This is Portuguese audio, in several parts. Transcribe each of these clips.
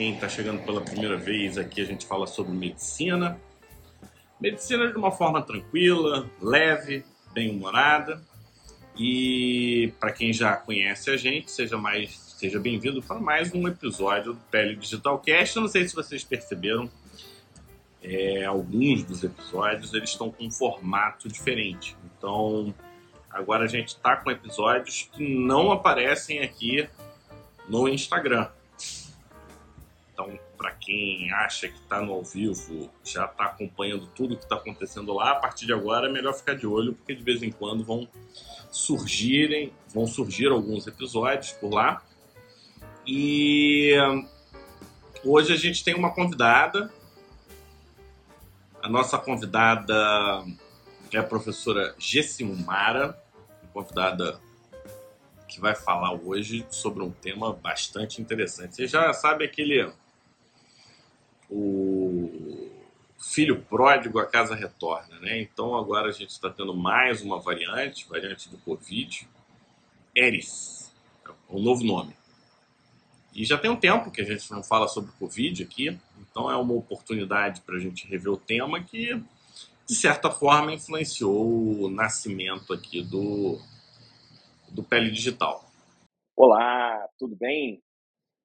quem está chegando pela primeira vez aqui, a gente fala sobre medicina. Medicina de uma forma tranquila, leve, bem-humorada. E para quem já conhece a gente, seja mais seja bem-vindo para mais um episódio do Pele Digital Cast. Eu não sei se vocês perceberam, é, alguns dos episódios eles estão com um formato diferente. Então, agora a gente está com episódios que não aparecem aqui no Instagram. Então, para quem acha que está no ao vivo, já está acompanhando tudo que está acontecendo lá, a partir de agora é melhor ficar de olho, porque de vez em quando vão surgirem, vão surgir alguns episódios por lá. E hoje a gente tem uma convidada. A nossa convidada é a professora Gessimara, convidada que vai falar hoje sobre um tema bastante interessante. Você já sabe aquele o filho pródigo a casa retorna, né? Então agora a gente está tendo mais uma variante, variante do Covid, Eris, é o novo nome. E já tem um tempo que a gente não fala sobre Covid aqui, então é uma oportunidade para a gente rever o tema que, de certa forma, influenciou o nascimento aqui do, do Pele Digital. Olá, tudo bem?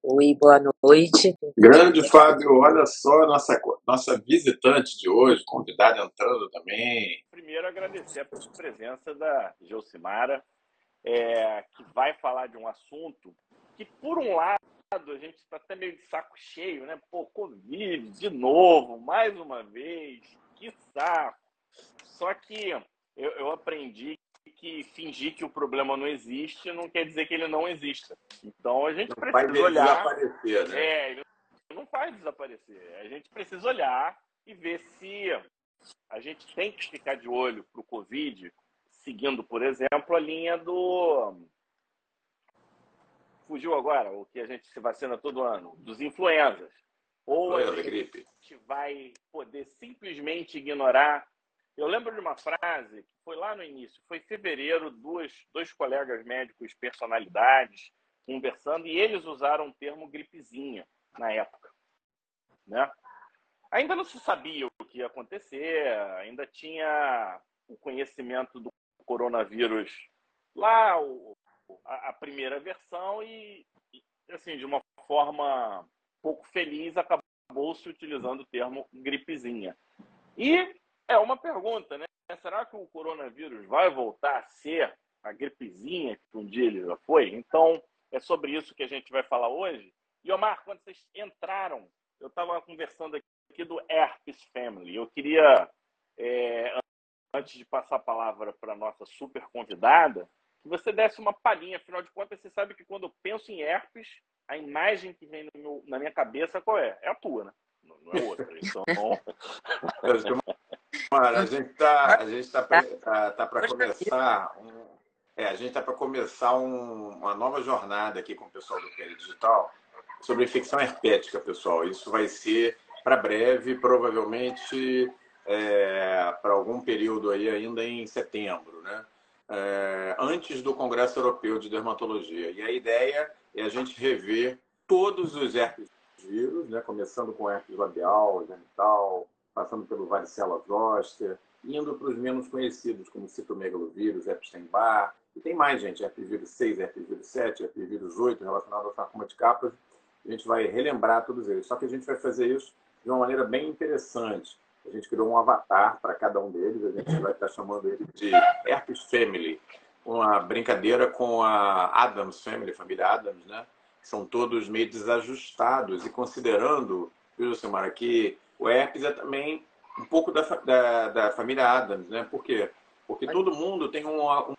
Oi, boa noite. Grande Fábio, olha só nossa nossa visitante de hoje, convidada entrando também. Primeiro agradecer a presença da Josimara, é, que vai falar de um assunto que por um lado a gente está até meio de saco cheio, né? Pô, Covid de novo, mais uma vez, que saco. Só que eu, eu aprendi que fingir que o problema não existe não quer dizer que ele não exista. Então a gente não precisa olhar. Desaparecer, né? É, ele não faz desaparecer. A gente precisa olhar e ver se a gente tem que ficar de olho para o Covid, seguindo, por exemplo, a linha do. Fugiu agora, o que a gente se vacina todo ano, dos influenzas. Ou a gente vai poder simplesmente ignorar eu lembro de uma frase que foi lá no início, foi em fevereiro, duas, dois colegas médicos, personalidades, conversando, e eles usaram o termo gripezinha na época. Né? Ainda não se sabia o que ia acontecer, ainda tinha o conhecimento do coronavírus lá, o, a, a, primeira versão, e, e, assim, de uma forma pouco feliz, acabou se utilizando o termo gripezinha. E é uma pergunta, né? Será que o coronavírus vai voltar a ser a gripezinha que um dia ele já foi? Então, é sobre isso que a gente vai falar hoje. E, Omar, quando vocês entraram, eu estava conversando aqui do Herpes Family. Eu queria, é, antes de passar a palavra para a nossa super convidada, que você desse uma palhinha. Afinal de contas, você sabe que quando eu penso em herpes, a imagem que vem meu, na minha cabeça qual é? É a tua, né? Não, não é outra. Então, Mara, a gente está gente tá, tá, tá para começar um, é, a gente está para começar um, uma nova jornada aqui com o pessoal do Pele Digital sobre infecção herpética, pessoal. Isso vai ser para breve, provavelmente é, para algum período aí ainda em setembro, né? É, antes do Congresso Europeu de Dermatologia. E a ideia é a gente rever todos os herpes vírus, né? começando com herpes labial, genital, passando pelo varicela zoster, indo para os menos conhecidos, como citomegalovírus, Epstein-Barr, e tem mais, gente, herpesvírus 6, herpesvírus 7, herpesvírus 8, relacionado ao sarcoma de capas. A gente vai relembrar todos eles. Só que a gente vai fazer isso de uma maneira bem interessante. A gente criou um avatar para cada um deles, a gente vai estar chamando ele de Herpes Family, uma brincadeira com a Adams Family, família Adams, né? São todos meio desajustados e considerando, viu, Silmara, que o herpes é também um pouco da, da, da família Adams, né? Por quê? Porque todo mundo tem um, um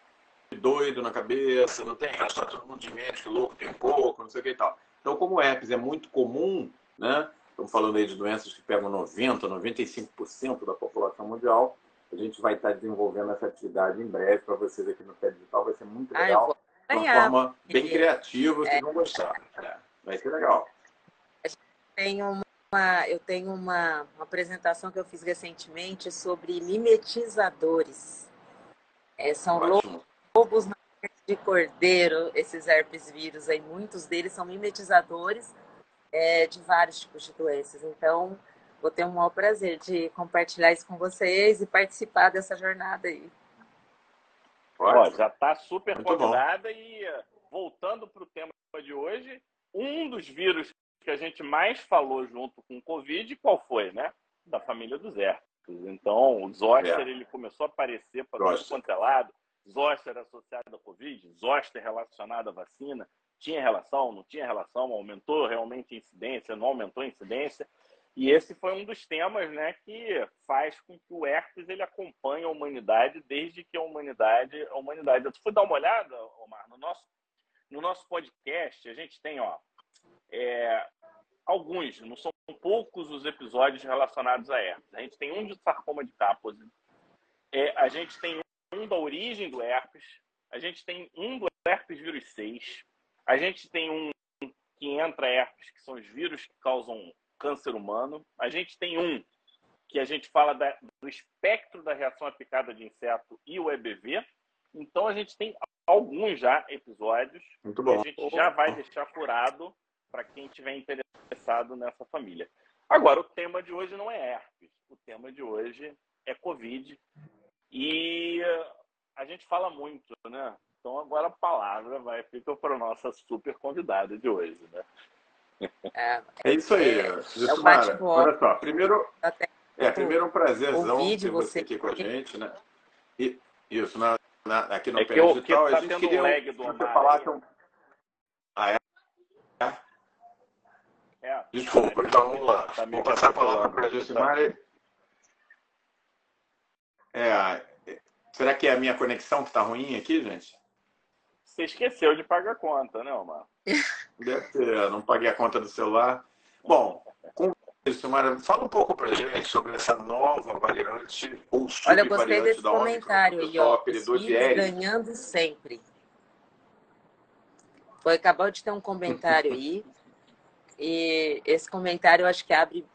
doido na cabeça, não tem? Só todo mundo de médico, louco, tem pouco, não sei o que e tal. Então, como o herpes é muito comum, né? Estamos falando aí de doenças que pegam 90%, 95% da população mundial. A gente vai estar desenvolvendo essa atividade em breve para vocês aqui no Pé Digital. Vai ser muito legal. Ah, de uma forma bem criativa, vocês é. vão gostar. É. Vai ser legal. Tem uma uma, eu tenho uma, uma, apresentação que eu fiz recentemente sobre mimetizadores. É, são Ótimo. lobos de cordeiro, esses herpes vírus aí, muitos deles são mimetizadores é, de vários tipos de doenças. Então, vou ter um maior prazer de compartilhar isso com vocês e participar dessa jornada aí. Ó, já está super Muito convidada bom. e voltando para o tema de hoje, um dos vírus que a gente mais falou junto com o Covid, qual foi, né? Da família dos herpes. Então, o zoster, é. ele começou a aparecer para todo quanto é lado. Zoster associado à Covid, zoster relacionado à vacina. Tinha relação, não tinha relação, aumentou realmente a incidência, não aumentou a incidência. E esse foi um dos temas né, que faz com que o herpes ele acompanhe a humanidade desde que a humanidade. A humanidade. Eu fui dar uma olhada, Omar, no nosso, no nosso podcast, a gente tem ó, é, alguns, não são poucos os episódios relacionados a herpes. A gente tem um de sarcoma de Kaposi, é, a gente tem um da origem do herpes, a gente tem um do herpes vírus 6, a gente tem um que entra herpes, que são os vírus que causam câncer humano. A gente tem um que a gente fala da, do espectro da reação aplicada de inseto e o EBV. Então a gente tem alguns já episódios Muito bom. que a gente já vai deixar furado para quem tiver interessado nessa família. Agora, o tema de hoje não é herpes. O tema de hoje é Covid. E a gente fala muito, né? Então agora a palavra vai ficar para a nossa super convidada de hoje, né? É, é isso aí, é, Justumara. É Olha só, primeiro, é, primeiro um prazerzão ter você aqui com a gente, né? E, isso, na, na, aqui no é Pé Digital, tá a gente queria um, que você falasse um... Ah, é? É? Desculpa, então vamos lá. Tá Vou passar a palavra para a Justumara. É, será que é a minha conexão que está ruim aqui, gente? Você esqueceu de pagar a conta, né, Omar? Deve ter, não paguei a conta do celular. Bom, com isso, Mara, fala um pouco pra gente sobre essa nova variante ou Olha, eu gostei desse comentário aí, ó. ganhando sempre. Foi, acabou de ter um comentário aí. E esse comentário eu acho que abre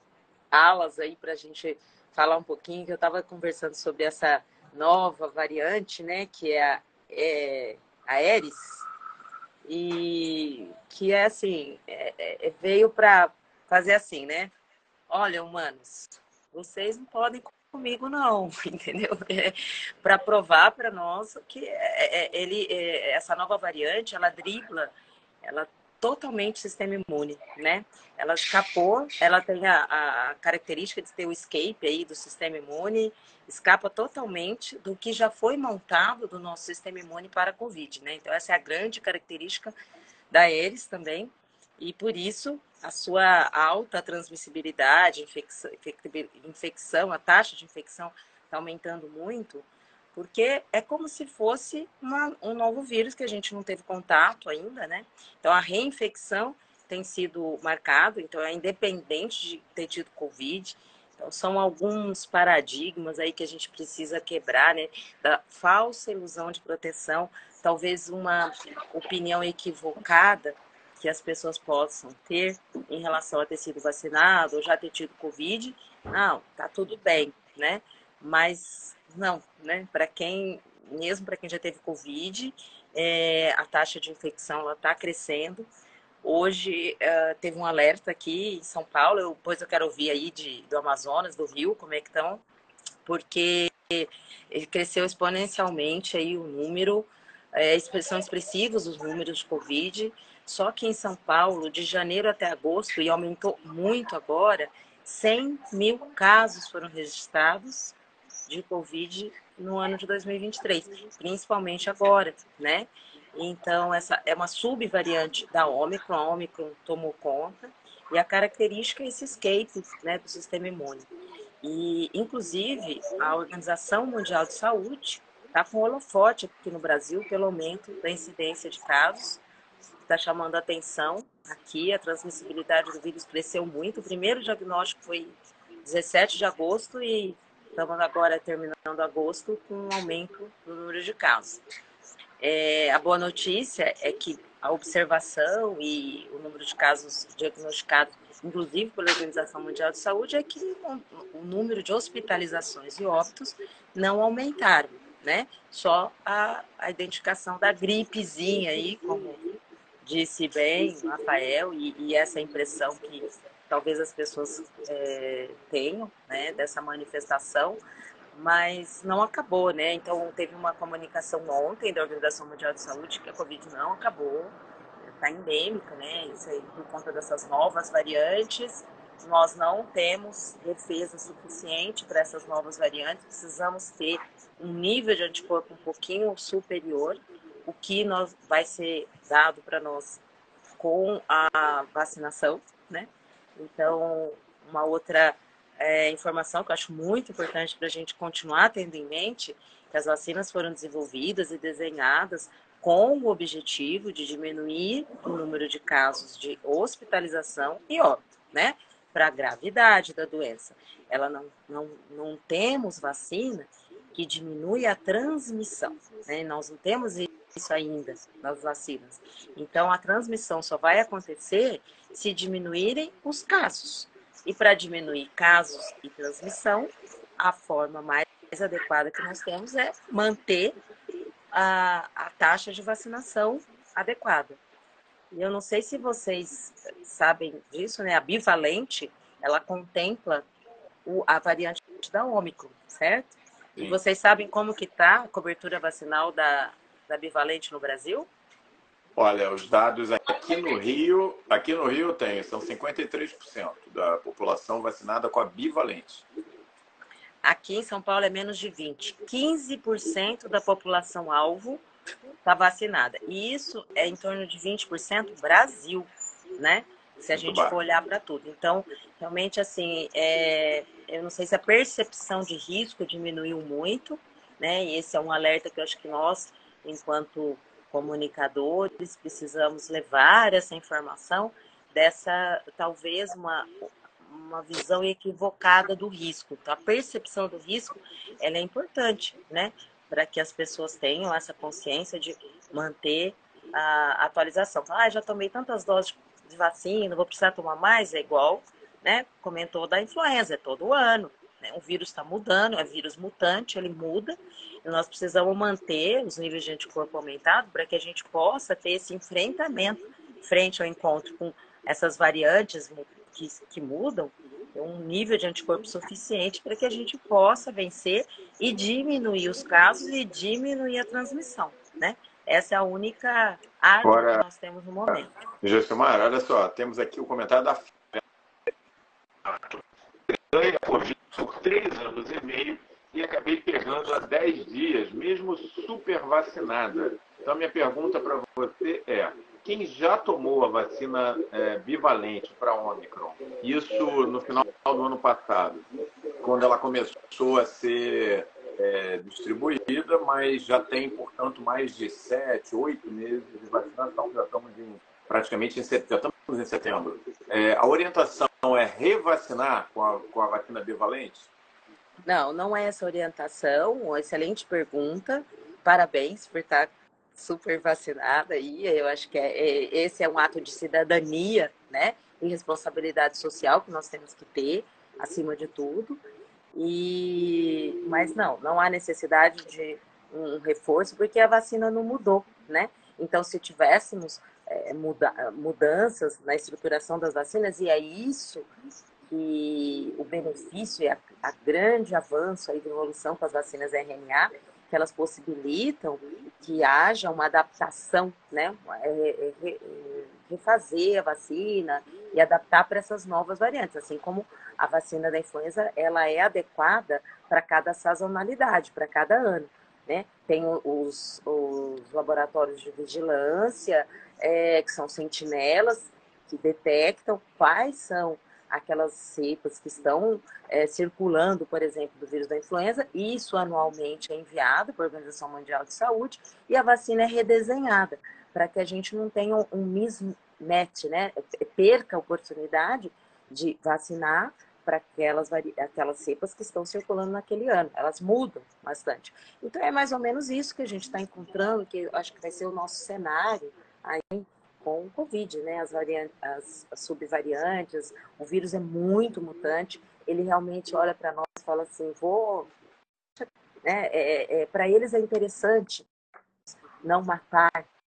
alas aí para a gente falar um pouquinho, que eu estava conversando sobre essa nova variante, né, que é a é, Aeres, e que é assim, é, é, é veio para fazer assim, né? Olha, humanos, vocês não podem comigo não, entendeu? É, para provar para nós que é, ele, essa nova variante, ela dribla, ela totalmente sistema imune, né? Ela escapou, ela tem a, a, característica de ter o escape aí do sistema imune, escapa totalmente do que já foi montado do nosso sistema imune para a Covid, né? Então essa é a grande característica da Eris também, e por isso a sua alta transmissibilidade, infecção, infecção a taxa de infecção está aumentando muito, porque é como se fosse uma, um novo vírus que a gente não teve contato ainda, né? Então a reinfecção tem sido marcado, então é independente de ter tido Covid. Então são alguns paradigmas aí que a gente precisa quebrar, né? Da falsa ilusão de proteção, talvez uma opinião equivocada que as pessoas possam ter em relação a ter sido vacinado ou já ter tido Covid. Não, tá tudo bem, né? Mas não, né? Para quem, mesmo para quem já teve Covid, é, a taxa de infecção está crescendo. Hoje uh, teve um alerta aqui em São Paulo, eu, depois eu quero ouvir aí de, do Amazonas, do Rio, como é que estão, porque cresceu exponencialmente aí o número, é, são expressivos os números de Covid, só que em São Paulo, de janeiro até agosto, e aumentou muito agora, 100 mil casos foram registrados de Covid no ano de 2023, principalmente agora, né? Então, essa é uma subvariante da Omicron, a Omicron tomou conta, e a característica é esse escape né, do sistema imune. E, inclusive, a Organização Mundial de Saúde está com holofote aqui no Brasil pelo aumento da incidência de casos, está chamando a atenção aqui, a transmissibilidade do vírus cresceu muito. O primeiro diagnóstico foi 17 de agosto e Estamos agora terminando agosto com um aumento no número de casos. É, a boa notícia é que a observação e o número de casos diagnosticados, inclusive pela Organização Mundial de Saúde, é que o, número de hospitalizações e óbitos não aumentaram, né? Só a, a identificação da gripezinha aí, como disse bem, Rafael, e, e essa impressão que talvez as pessoas é, tenham, né, dessa manifestação, mas não acabou, né? Então teve uma comunicação ontem da Organização Mundial de Saúde que a Covid não acabou, está endêmica, né? Isso aí por conta dessas novas variantes. Nós não temos defesa suficiente para essas novas variantes, precisamos ter um nível de anticorpo um pouquinho superior, o que nós, vai ser dado para nós com a vacinação? Então, uma outra é, informação que eu acho muito importante para a gente continuar tendo em mente que as vacinas foram desenvolvidas e desenhadas com o objetivo de diminuir o número de casos de hospitalização e óbito, né? Para a gravidade da doença. Ela não, não, não temos vacina que diminui a transmissão, né? Nós não temos isso ainda nas vacinas. Então, a transmissão só vai acontecer se diminuírem os casos. E para diminuir casos e transmissão, a forma mais adequada que nós temos é manter a, a taxa de vacinação adequada. E eu não sei se vocês sabem disso, né? A bivalente, ela contempla o, a variante da Ômicron, certo? Sim. E vocês sabem como que está a cobertura vacinal da, da bivalente no Brasil? Olha, os dados aqui no Rio, aqui no Rio tem, são 53% da população vacinada com a bivalente. Aqui em São Paulo é menos de 20. 15% da população alvo está vacinada. E isso é em torno de 20% Brasil, né? Se a Muito gente for olhar para tudo. Então, realmente, assim, é... eu não sei se a percepção de risco diminuiu muito, né? E esse é um alerta que eu acho que nós, enquanto comunicadores, precisamos levar essa informação dessa, talvez, uma, uma visão equivocada do risco. Então, a percepção do risco, ela é importante, né? Para que as pessoas tenham essa consciência de manter a atualização. Ah, já tomei tantas doses de vacina, vou precisar tomar mais? É igual, né? Comentou da influenza, é todo ano. Né? O vírus está mudando, é vírus mutante, ele muda. E nós precisamos manter os níveis de anticorpo aumentados para que a gente possa ter esse enfrentamento frente ao encontro com essas variantes que, que mudam, um nível de anticorpo suficiente para que a gente possa vencer e diminuir os casos e diminuir a transmissão, né? Essa é a única arma Agora, que nós temos no momento. Gessimar, olha só, temos aqui o comentário da ganha Covid por três anos e meio e acabei pegando há dez dias, mesmo super vacinada. Então, minha pergunta para você é: quem já tomou a vacina é, bivalente para Omicron, isso no final do ano passado, quando ela começou a ser é, distribuída, mas já tem, portanto, mais de sete, oito meses de vacinação, já estamos em, praticamente em setembro. Estamos em setembro. É, a orientação é revacinar com a, com a vacina bivalente? Não, não é essa orientação. Uma excelente pergunta. Parabéns por estar super vacinada aí. Eu acho que é, é, esse é um ato de cidadania, né? E responsabilidade social que nós temos que ter, acima de tudo. E mas não, não há necessidade de um reforço porque a vacina não mudou, né? Então, se tivéssemos é, muda, mudanças na estruturação das vacinas, e é isso que o benefício e a, a grande avanço aí evolução com as vacinas RNA, que elas possibilitam que haja uma adaptação, né? É, é, refazer a vacina e adaptar para essas novas variantes, assim como a vacina da influenza, ela é adequada para cada sazonalidade, para cada ano. Né? Tem os, os laboratórios de vigilância, é, que são sentinelas, que detectam quais são aquelas cepas que estão é, circulando, por exemplo, do vírus da influenza. Isso anualmente é enviado para a Organização Mundial de Saúde e a vacina é redesenhada para que a gente não tenha um mismatch, né? Perca a oportunidade de vacinar para aquelas, aquelas cepas que estão circulando naquele ano. Elas mudam bastante. Então é mais ou menos isso que a gente está encontrando, que acho que vai ser o nosso cenário aí com o Covid, né? As, as, as subvariantes, o vírus é muito mutante, ele realmente olha para nós e fala assim, vou... Né? É, é, é para eles é interessante não matar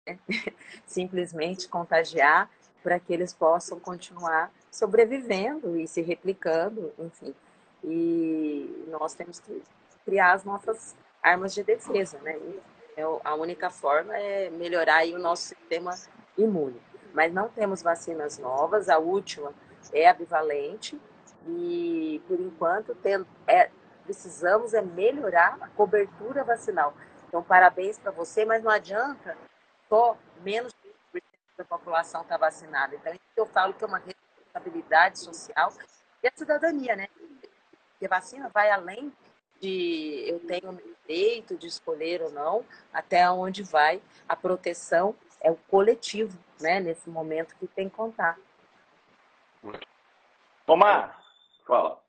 simplesmente contagiar para que eles possam continuar sobrevivendo e se replicando, enfim. E nós temos que criar as nossas armas de defesa, né? A única forma é melhorar o nosso sistema imune. Mas não temos vacinas novas, a última é a bivalente e, por enquanto, tem, é, precisamos é melhorar a cobertura vacinal. Então, parabéns para você, mas não adianta só menos de da população estar tá vacinada. Então, eu falo que é uma responsabilidade social e a cidadania, né? Porque vacina vai além de eu tenho o direito de escolher ou não, até onde vai a proteção é o coletivo, né? Nesse momento que tem que contar. Omar, fala.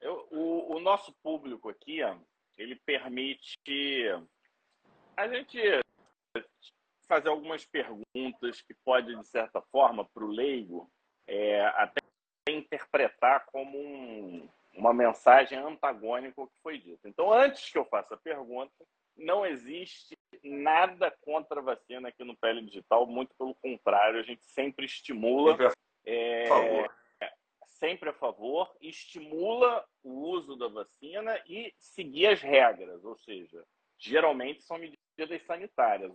Eu, o, o nosso público aqui, ele permite a gente fazer algumas perguntas que pode, de certa forma, para o leigo, é, até interpretar como um, uma mensagem antagônica ao que foi dito. Então, antes que eu faça a pergunta, não existe nada contra a vacina aqui no Pele Digital, muito pelo contrário, a gente sempre estimula. Sempre a é, favor. Sempre a favor, estimula o uso da vacina e seguir as regras, ou seja, geralmente são medidas sanitárias.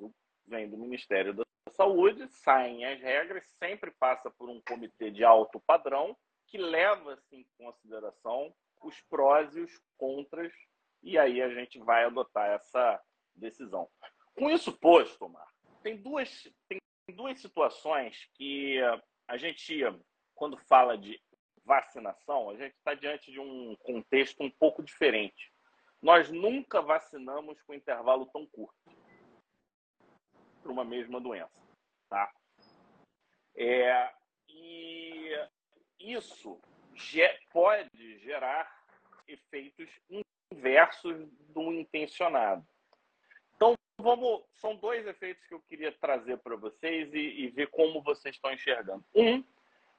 Vem do Ministério da Saúde, saem as regras, sempre passa por um comitê de alto padrão que leva-se em consideração os prós e os contras, e aí a gente vai adotar essa decisão. Com isso posto, Omar, tem duas, tem duas situações que a gente, quando fala de vacinação, a gente está diante de um contexto um pouco diferente. Nós nunca vacinamos com intervalo tão curto para uma mesma doença, tá? É, e isso pode gerar efeitos inversos do intencionado. Então, vamos, são dois efeitos que eu queria trazer para vocês e, e ver como vocês estão enxergando. Um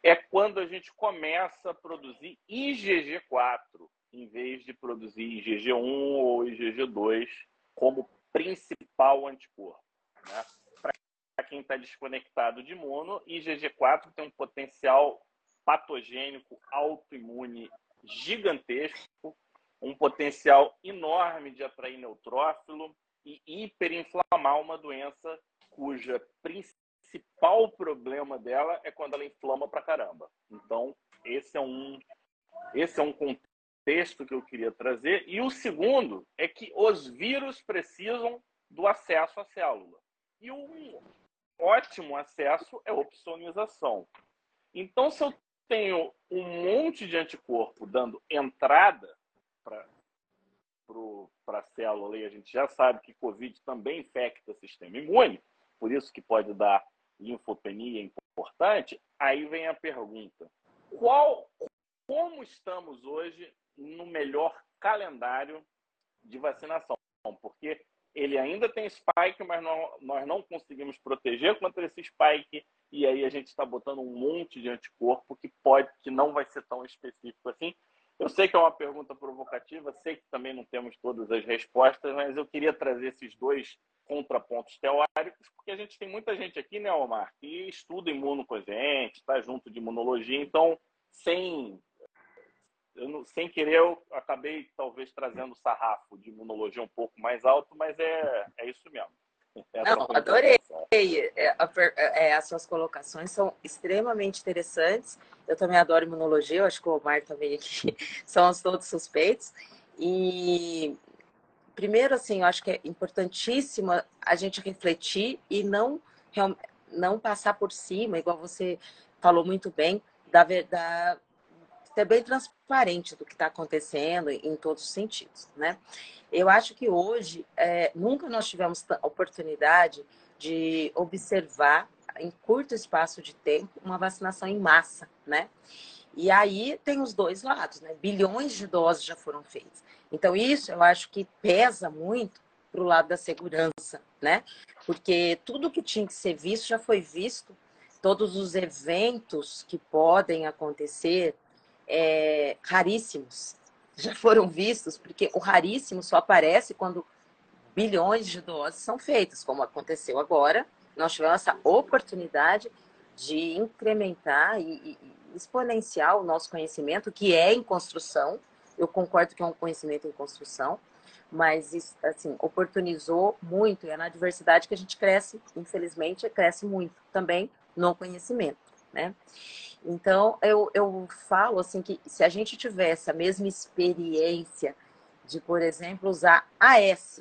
é quando a gente começa a produzir IgG4 em vez de produzir IgG1 ou IgG2 como principal anticorpo. Né? Para quem está desconectado de imuno, IgG4 tem um potencial patogênico autoimune gigantesco, um potencial enorme de atrair neutrófilo e hiperinflamar uma doença cuja principal problema dela é quando ela inflama pra caramba. Então, esse é um esse é um contexto que eu queria trazer. E o segundo é que os vírus precisam do acesso à célula. E um ótimo acesso é opsonização. Então, se eu tenho um monte de anticorpo dando entrada para a célula, e a gente já sabe que Covid também infecta o sistema imune, por isso que pode dar linfopenia importante, aí vem a pergunta: qual, como estamos hoje no melhor calendário de vacinação? Porque ele ainda tem spike, mas não, nós não conseguimos proteger contra esse spike e aí a gente está botando um monte de anticorpo que pode, que não vai ser tão específico assim. Eu sei que é uma pergunta provocativa, sei que também não temos todas as respostas, mas eu queria trazer esses dois contrapontos teóricos, porque a gente tem muita gente aqui, né, Omar, que estuda imuno com a gente, está junto de imunologia, então, sem, eu, sem querer, eu acabei talvez trazendo o sarrafo de imunologia um pouco mais alto, mas é, é isso mesmo. Não, adorei. É, é, as suas colocações são extremamente interessantes. Eu também adoro imunologia, eu acho que o Omar também aqui somos todos suspeitos. E primeiro, assim, eu acho que é importantíssimo a gente refletir e não, não passar por cima, igual você falou muito bem, da, da ser bem transparente do que está acontecendo em todos os sentidos, né? Eu acho que hoje é, nunca nós tivemos oportunidade de observar em curto espaço de tempo uma vacinação em massa, né? E aí tem os dois lados, né? Bilhões de doses já foram feitas. Então isso eu acho que pesa muito para o lado da segurança, né? Porque tudo que tinha que ser visto já foi visto. Todos os eventos que podem acontecer, é, raríssimos, já foram vistos, porque o raríssimo só aparece quando bilhões de doses são feitas, como aconteceu agora. Nós tivemos essa oportunidade de incrementar e, e exponenciar o nosso conhecimento, que é em construção. Eu concordo que é um conhecimento em construção, mas assim oportunizou muito. E é na diversidade que a gente cresce, infelizmente, cresce muito também no conhecimento, né? Então eu, eu falo assim que se a gente tivesse a mesma experiência de, por exemplo, usar AS,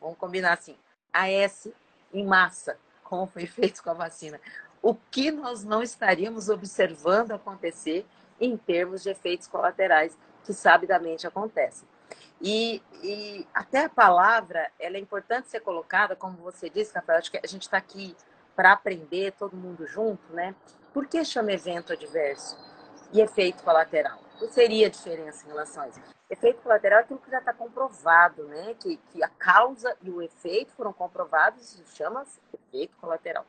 vamos combinar assim, AS em massa, como foi feito com a vacina, o que nós não estaríamos observando acontecer em termos de efeitos colaterais que sabidamente acontecem. E, e, até a palavra, ela é importante ser colocada, como você disse, Rafael, acho que a gente está aqui para aprender, todo mundo junto, né? Por que chama evento adverso e efeito colateral? Qual seria a diferença em relação a isso? Efeito colateral é aquilo que já está comprovado, né? Que, que a causa e o efeito foram comprovados, isso chama-se efeito colateral.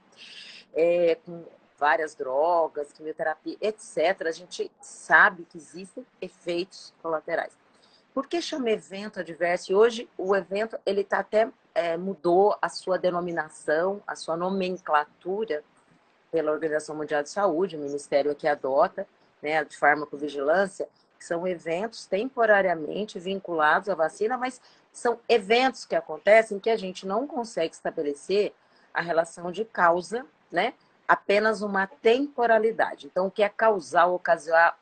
É, com várias drogas, quimioterapia, etc., a gente sabe que existem efeitos colaterais. Por que chama evento adverso? E hoje o evento ele tá até é, mudou a sua denominação, a sua nomenclatura pela Organização Mundial de Saúde, o Ministério que adota, né, de farmacovigilância, que são eventos temporariamente vinculados à vacina, mas são eventos que acontecem que a gente não consegue estabelecer a relação de causa, né? Apenas uma temporalidade. Então, o que é causal ou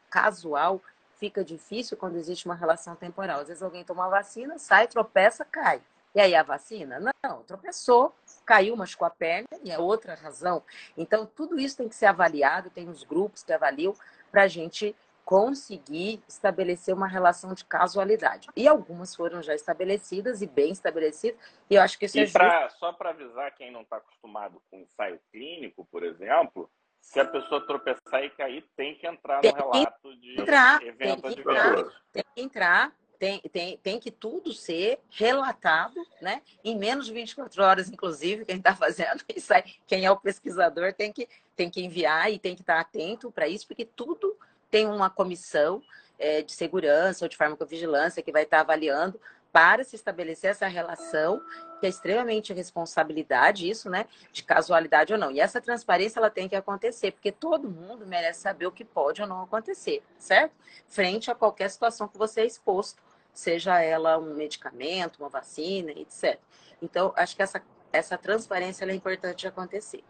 casual fica difícil quando existe uma relação temporal. Às vezes alguém toma vacina, sai, tropeça, cai. E aí a vacina? Não, tropeçou, caiu, machucou a perna e é outra razão. Então, tudo isso tem que ser avaliado, tem os grupos que avaliam para a gente conseguir estabelecer uma relação de casualidade. E algumas foram já estabelecidas e bem estabelecidas, e eu acho que isso e é pra, Só para avisar quem não está acostumado com ensaio clínico, por exemplo, se a pessoa tropeçar e cair, tem que entrar tem no relato de entrar, evento tem que entrar, tem que entrar, tem, tem, tem que tudo ser relatado, né? Em menos de 24 horas, inclusive, quem está fazendo isso aí, quem é o pesquisador tem que, tem que enviar e tem que estar atento para isso, porque tudo tem uma comissão é, de segurança ou de farmacovigilância que vai estar avaliando para se estabelecer essa relação, que é extremamente responsabilidade isso, né, de casualidade ou não. E essa transparência ela tem que acontecer, porque todo mundo merece saber o que pode ou não acontecer, certo? Frente a qualquer situação que você é exposto, seja ela um medicamento, uma vacina, etc. Então, acho que essa essa transparência é importante acontecer.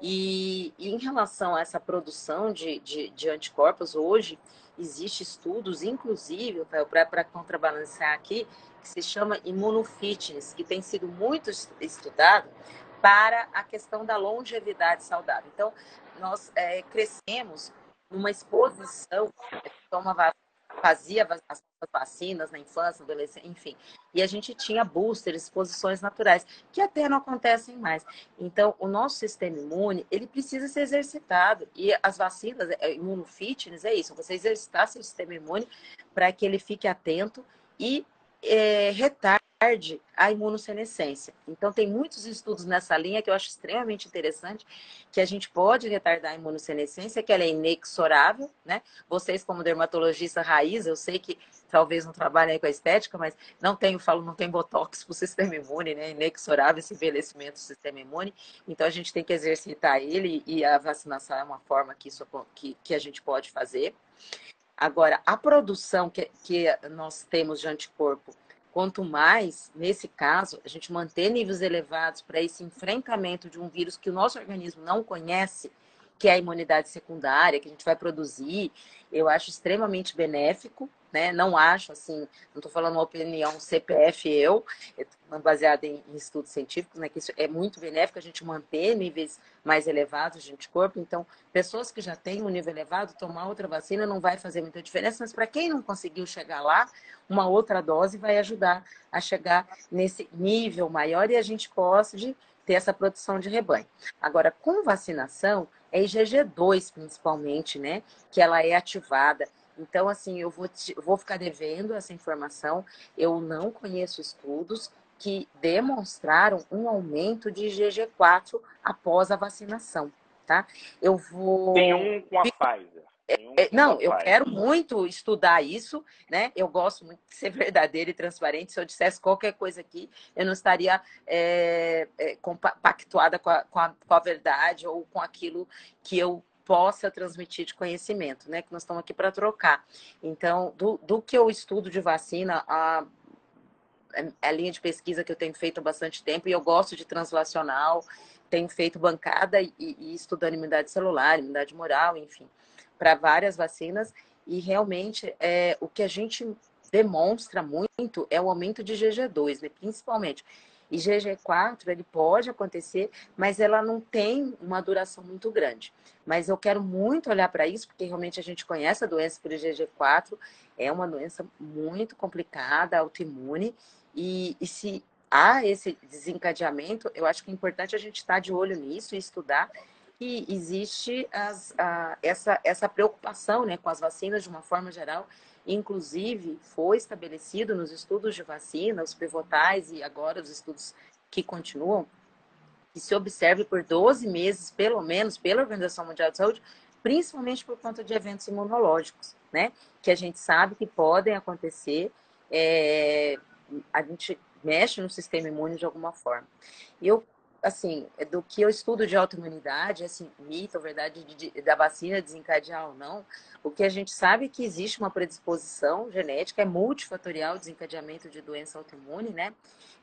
E, e, em relação a essa produção de, de, de anticorpos, hoje existem estudos, inclusive, para contrabalancear aqui, que se chama imunofitness, que tem sido muito estudado para a questão da longevidade saudável. Então, nós é, crescemos numa exposição, toma fazia as vacinas na infância, adolescência, enfim. E a gente tinha booster, exposições naturais, que até não acontecem mais. Então, o nosso sistema imune, ele precisa ser exercitado. E as vacinas, é, imunofitness, é isso, você exercitar seu sistema imune para que ele fique atento e é, retarde a imunossenescência. Então, tem muitos estudos nessa linha que eu acho extremamente interessante, que a gente pode retardar a imunossenescência, que ela é inexorável, né? Vocês, como dermatologista raiz, eu sei que talvez não trabalhem com a estética, mas não tem, eu falo, não tem botox para o sistema imune, né? Inexorável esse envelhecimento do sistema imune. Então, a gente tem que exercitar ele e a vacinação é uma forma que, isso, que, que a gente pode fazer. Agora, a produção que, que nós temos de anticorpo Quanto mais, nesse caso, a gente manter níveis elevados para esse enfrentamento de um vírus que o nosso organismo não conhece, que é a imunidade secundária, que a gente vai produzir, eu acho extremamente benéfico né? Não acho, assim, não estou falando uma opinião CPF eu, baseada em, em, estudos científicos, né? Que isso é muito benéfico a gente manter níveis mais elevados de anticorpo. Então, pessoas que já têm um nível elevado, tomar outra vacina não vai fazer muita diferença, mas para quem não conseguiu chegar lá, uma outra dose vai ajudar a chegar nesse nível maior e a gente pode ter essa produção de rebanho. Agora, com vacinação, é IgG2 principalmente, né? Que ela é ativada. Então, assim, eu vou, te, vou ficar devendo essa informação. Eu não conheço estudos que demonstraram um aumento de IgG4 após a vacinação, tá? Eu vou... Tem um com a Pfizer. é, não, eu quero muito estudar isso, né? Eu gosto muito de ser verdadeiro e transparente. Se eu dissesse qualquer coisa aqui, eu não estaria é, é, compactuada com a, com, a, com a verdade ou com aquilo que eu possa transmitir de conhecimento, né? Que nós estamos aqui para trocar. Então, do, do que eu estudo de vacina, a, a linha de pesquisa que eu tenho feito há bastante tempo e eu gosto de translacional, tenho feito bancada e, e estudando imunidade celular, imunidade moral, enfim para várias vacinas e realmente é, o que a gente demonstra muito é o aumento de GG2, né, principalmente. E GG4 ele pode acontecer, mas ela não tem uma duração muito grande. Mas eu quero muito olhar para isso, porque realmente a gente conhece a doença por IgG4, é uma doença muito complicada, autoimune, e, e se há esse desencadeamento, eu acho que é importante a gente estar de olho nisso e estudar que existe as, a, essa, essa preocupação né, com as vacinas de uma forma geral. Inclusive, foi estabelecido nos estudos de vacina, os pivotais e agora os estudos que continuam, que se observe por 12 meses, pelo menos, pela Organização Mundial de Saúde, principalmente por conta de eventos imunológicos, né? Que a gente sabe que podem acontecer. É, a gente mexe no sistema imune de alguma forma. E eu assim, é do que eu estudo de autoimunidade, assim, mito verdade de, de, da vacina desencadear ou não, o que a gente sabe é que existe uma predisposição genética, é multifatorial o desencadeamento de doença autoimune, né?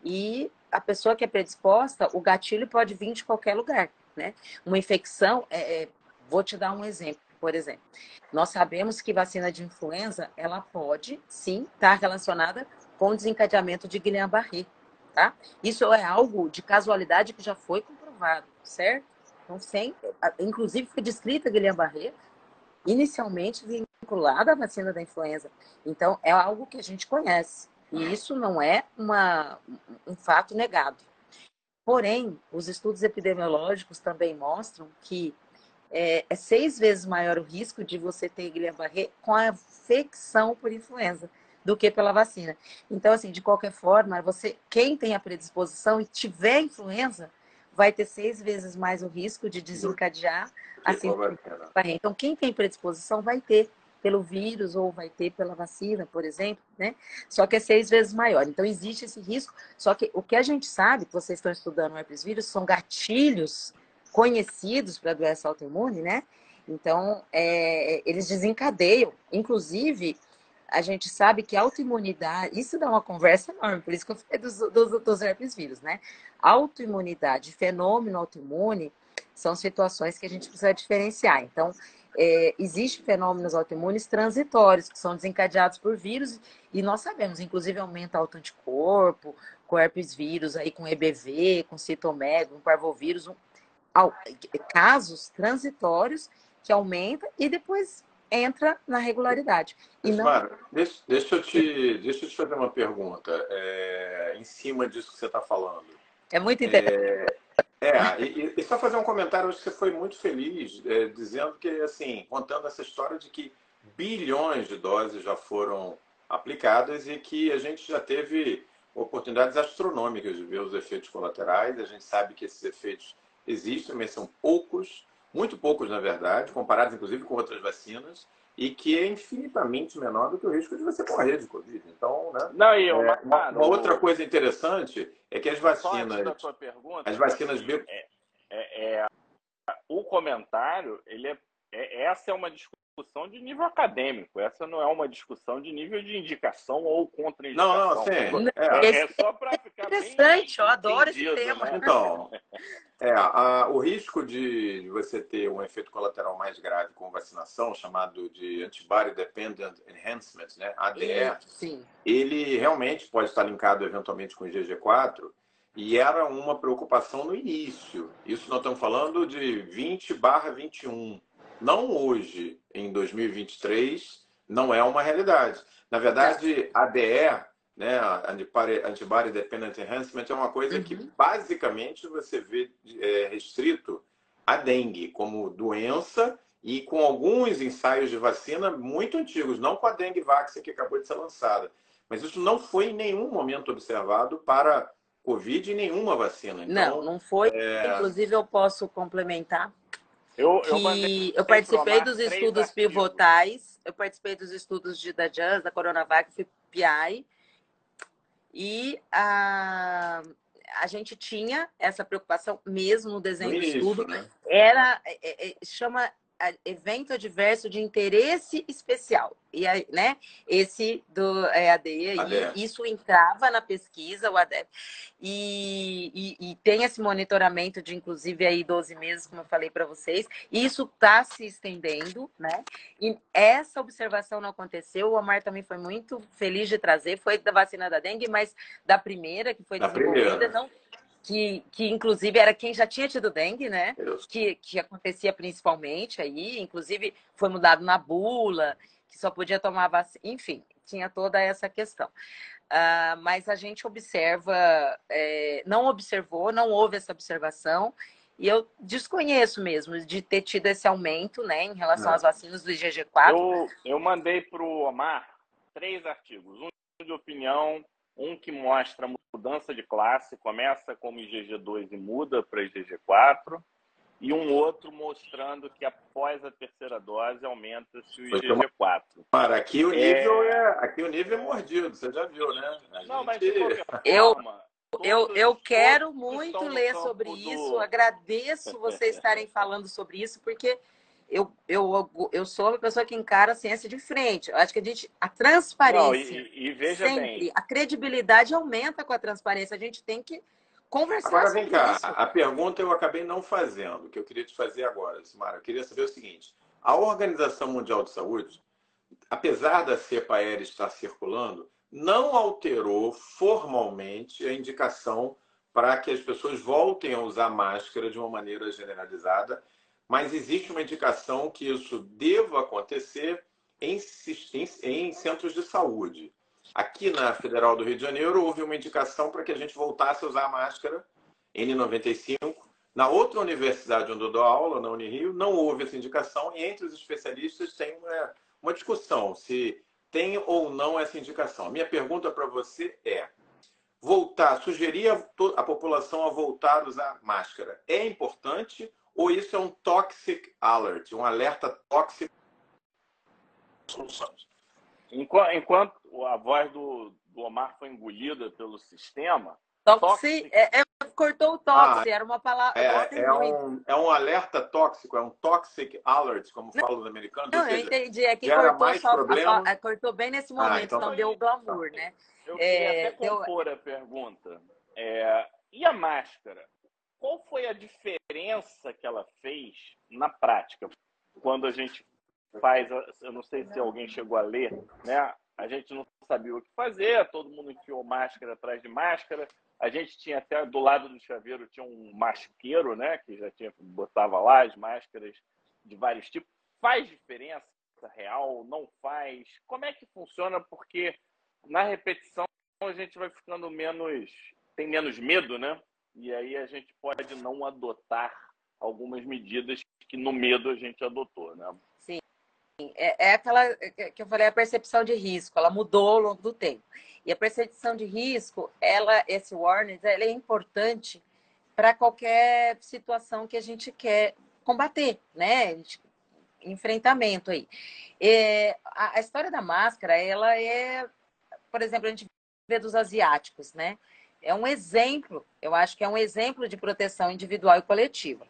E a pessoa que é predisposta, o gatilho pode vir de qualquer lugar, né? Uma infecção, é, é, vou te dar um exemplo, por exemplo. Nós sabemos que vacina de influenza, ela pode, sim, estar relacionada com o desencadeamento de Guillain-Barré, tá? Isso é algo de casualidade que já foi comprovado, certo? Então, sem, inclusive foi descrita Guillain-Barré inicialmente vinculada à vacina da influenza. Então, é algo que a gente conhece. E isso não é uma, um fato negado. Porém, os estudos epidemiológicos também mostram que é, é seis vezes maior o risco de você ter Guillain-Barré com a infecção por influenza do que pela vacina. Então, assim, de qualquer forma, você, quem tem a predisposição e tiver influenza, vai ter seis vezes mais o risco de desencadear assim. Então, quem tem predisposição vai ter pelo vírus ou vai ter pela vacina, por exemplo, né? Só que é seis vezes maior. Então, existe esse risco. Só que o que a gente sabe, que vocês estão estudando o herpes vírus, são gatilhos conhecidos para a doença autoimune, né? Então, é, eles desencadeiam. Inclusive, a gente sabe que autoimunidade, isso dá uma conversa enorme, por isso que eu falei dos, dos, dos herpes vírus, né? Autoimunidade, fenômeno autoimune, são situações que a gente precisa diferenciar. Então, é, existem fenômenos autoimunes transitórios, que são desencadeados por vírus, e nós sabemos, inclusive aumenta o anticorpo, com herpes vírus, aí com EBV, com citomega, com parvovírus, um, casos transitórios que aumenta e depois entra na regularidade. E não... deixa, deixa, eu te, deixa eu te fazer uma pergunta é, em cima disso que você está falando. É muito interessante. É, é e, e, só fazer um comentário, acho que você foi muito feliz, é, dizendo que, assim, contando essa história de que bilhões de doses já foram aplicadas e que a gente já teve oportunidades astronômicas de ver os efeitos colaterais. A gente sabe que esses efeitos existem, mas são poucos muito poucos, na verdade, comparados inclusive com outras vacinas, e que é infinitamente menor do que o risco de você morrer de Covid. Então, né? Não, e eu, é, uma, uma outra coisa interessante é que as vacinas. Pergunta, as vacinas bio... é, é, é, o comentário, ele é, é, essa é uma discussão discussão de nível acadêmico. Essa não é uma discussão de nível de indicação ou contra-indicação. Não, não, sim. É, é só para ficar interessante. eu adoro esse tema. Né? Então, é, a, o risco de você ter um efeito colateral mais grave com vacinação, chamado de Antibody Dependent Enhancement, né, ADE, sim. ele realmente pode estar linkado eventualmente com o IgG4 e era uma preocupação no início. Isso nós estamos falando de 20 barra 21 não hoje, em 2023, não é uma realidade. Na verdade, ADE, né, Antibody Dependent Enhancement, é uma coisa que uhum. basicamente você vê é, restrito a dengue como doença e com alguns ensaios de vacina muito antigos, não com a dengue vaccine que acabou de ser lançada. Mas isso não foi em nenhum momento observado para Covid em nenhuma vacina. Então, não, não foi. É... Inclusive, eu posso complementar Eu, eu, eu participei dos estudos pivotais, eu participei dos estudos de, da JANS, da Coronavac, fui PI, e a, a gente tinha essa preocupação mesmo no desenho Isso, do estudo. Né? Era, é, é, chama evento adverso de interesse especial. E aí, né? Esse do EAD, e isso entrava na pesquisa, o ADEP. E, e, e, tem esse monitoramento de, inclusive, aí 12 meses, como eu falei para vocês. Isso está se estendendo, né? E essa observação não aconteceu. O Omar também foi muito feliz de trazer. Foi da vacina da dengue, mas da primeira, que foi da desenvolvida, primeira. não que, que inclusive era quem já tinha tido dengue, né? Que, que acontecia principalmente aí, inclusive foi mudado na bula, que só podia tomar vacina, enfim, tinha toda essa questão. Uh, mas a gente observa, é, não observou, não houve essa observação, e eu desconheço mesmo de ter tido esse aumento né, em relação não. às vacinas do IgG4. Eu, eu mandei para o Omar três artigos, um de opinião, um que mostra mudança de classe, começa como IgG2 e muda para IgG4, e um outro mostrando que após a terceira dose aumenta-se o IgG4. Para aqui o nível é... é... aqui o nível é mordido, você já viu, né? A Não, gente... mas de qualquer eu... eu, eu quero muito ler sobre isso. Agradeço vocês estarem falando sobre isso, porque eu, eu, eu sou uma pessoa que encara a ciência de frente. Eu acho que a gente. A transparência. Não, e, e veja sempre, bem. A credibilidade aumenta com a transparência. A gente tem que conversar agora, vem cá, isso. A pergunta eu acabei não fazendo, que eu queria te fazer agora, Simara. Eu queria saber o seguinte: a Organização Mundial de Saúde, apesar da cepa aérea estar circulando, não alterou formalmente a indicação para que as pessoas voltem a usar máscara de uma maneira generalizada mas existe uma indicação que isso deva acontecer em, em, em, centros de saúde. Aqui na Federal do Rio de Janeiro, houve uma indicação para que a gente voltasse a usar máscara N95. Na outra universidade onde eu dou aula, na Unirio, não houve essa indicação e entre os especialistas tem uma, uma discussão se tem ou não essa indicação. A minha pergunta para você é: voltar, sugerir a, a população a voltar a usar máscara é importante ou isso é um toxic alert, um alerta tóxico? Enquanto, enquanto a voz do, do, Omar foi engolida pelo sistema. Toxic, é, é, cortou o toxic, ah, era uma palavra. É, é, um, é um alerta tóxico, é um toxic alert, como falam os americanos. Não, seja, eu entendi. É que cortou, só, problema... a, a, cortou bem nesse ah, momento, ah, então, não deu o glamour, né? Eu queria até compor deu... a pergunta. É, e a máscara? Qual foi a diferença que ela fez na prática? Quando a gente faz, eu não sei se alguém chegou a ler, né? A gente não sabia o que fazer, todo mundo enfiou máscara atrás de máscara. A gente tinha até do lado do chaveiro tinha um masqueiro, né? Que já tinha botava lá as máscaras de vários tipos. Faz diferença real? Não faz? Como é que funciona? Porque na repetição a gente vai ficando menos tem menos medo, né? E aí a gente pode não adotar algumas medidas que no medo a gente adotou, né? Sim. É, é aquela que eu falei, a percepção de risco, ela mudou ao longo do tempo. E a percepção de risco, ela, esse warning, ela é importante para qualquer situação que a gente quer combater, né? Enfrentamento aí. É, a, a história da máscara, ela é, por exemplo, a gente vê dos asiáticos, né? É um exemplo, eu acho que é um exemplo de proteção individual e coletiva.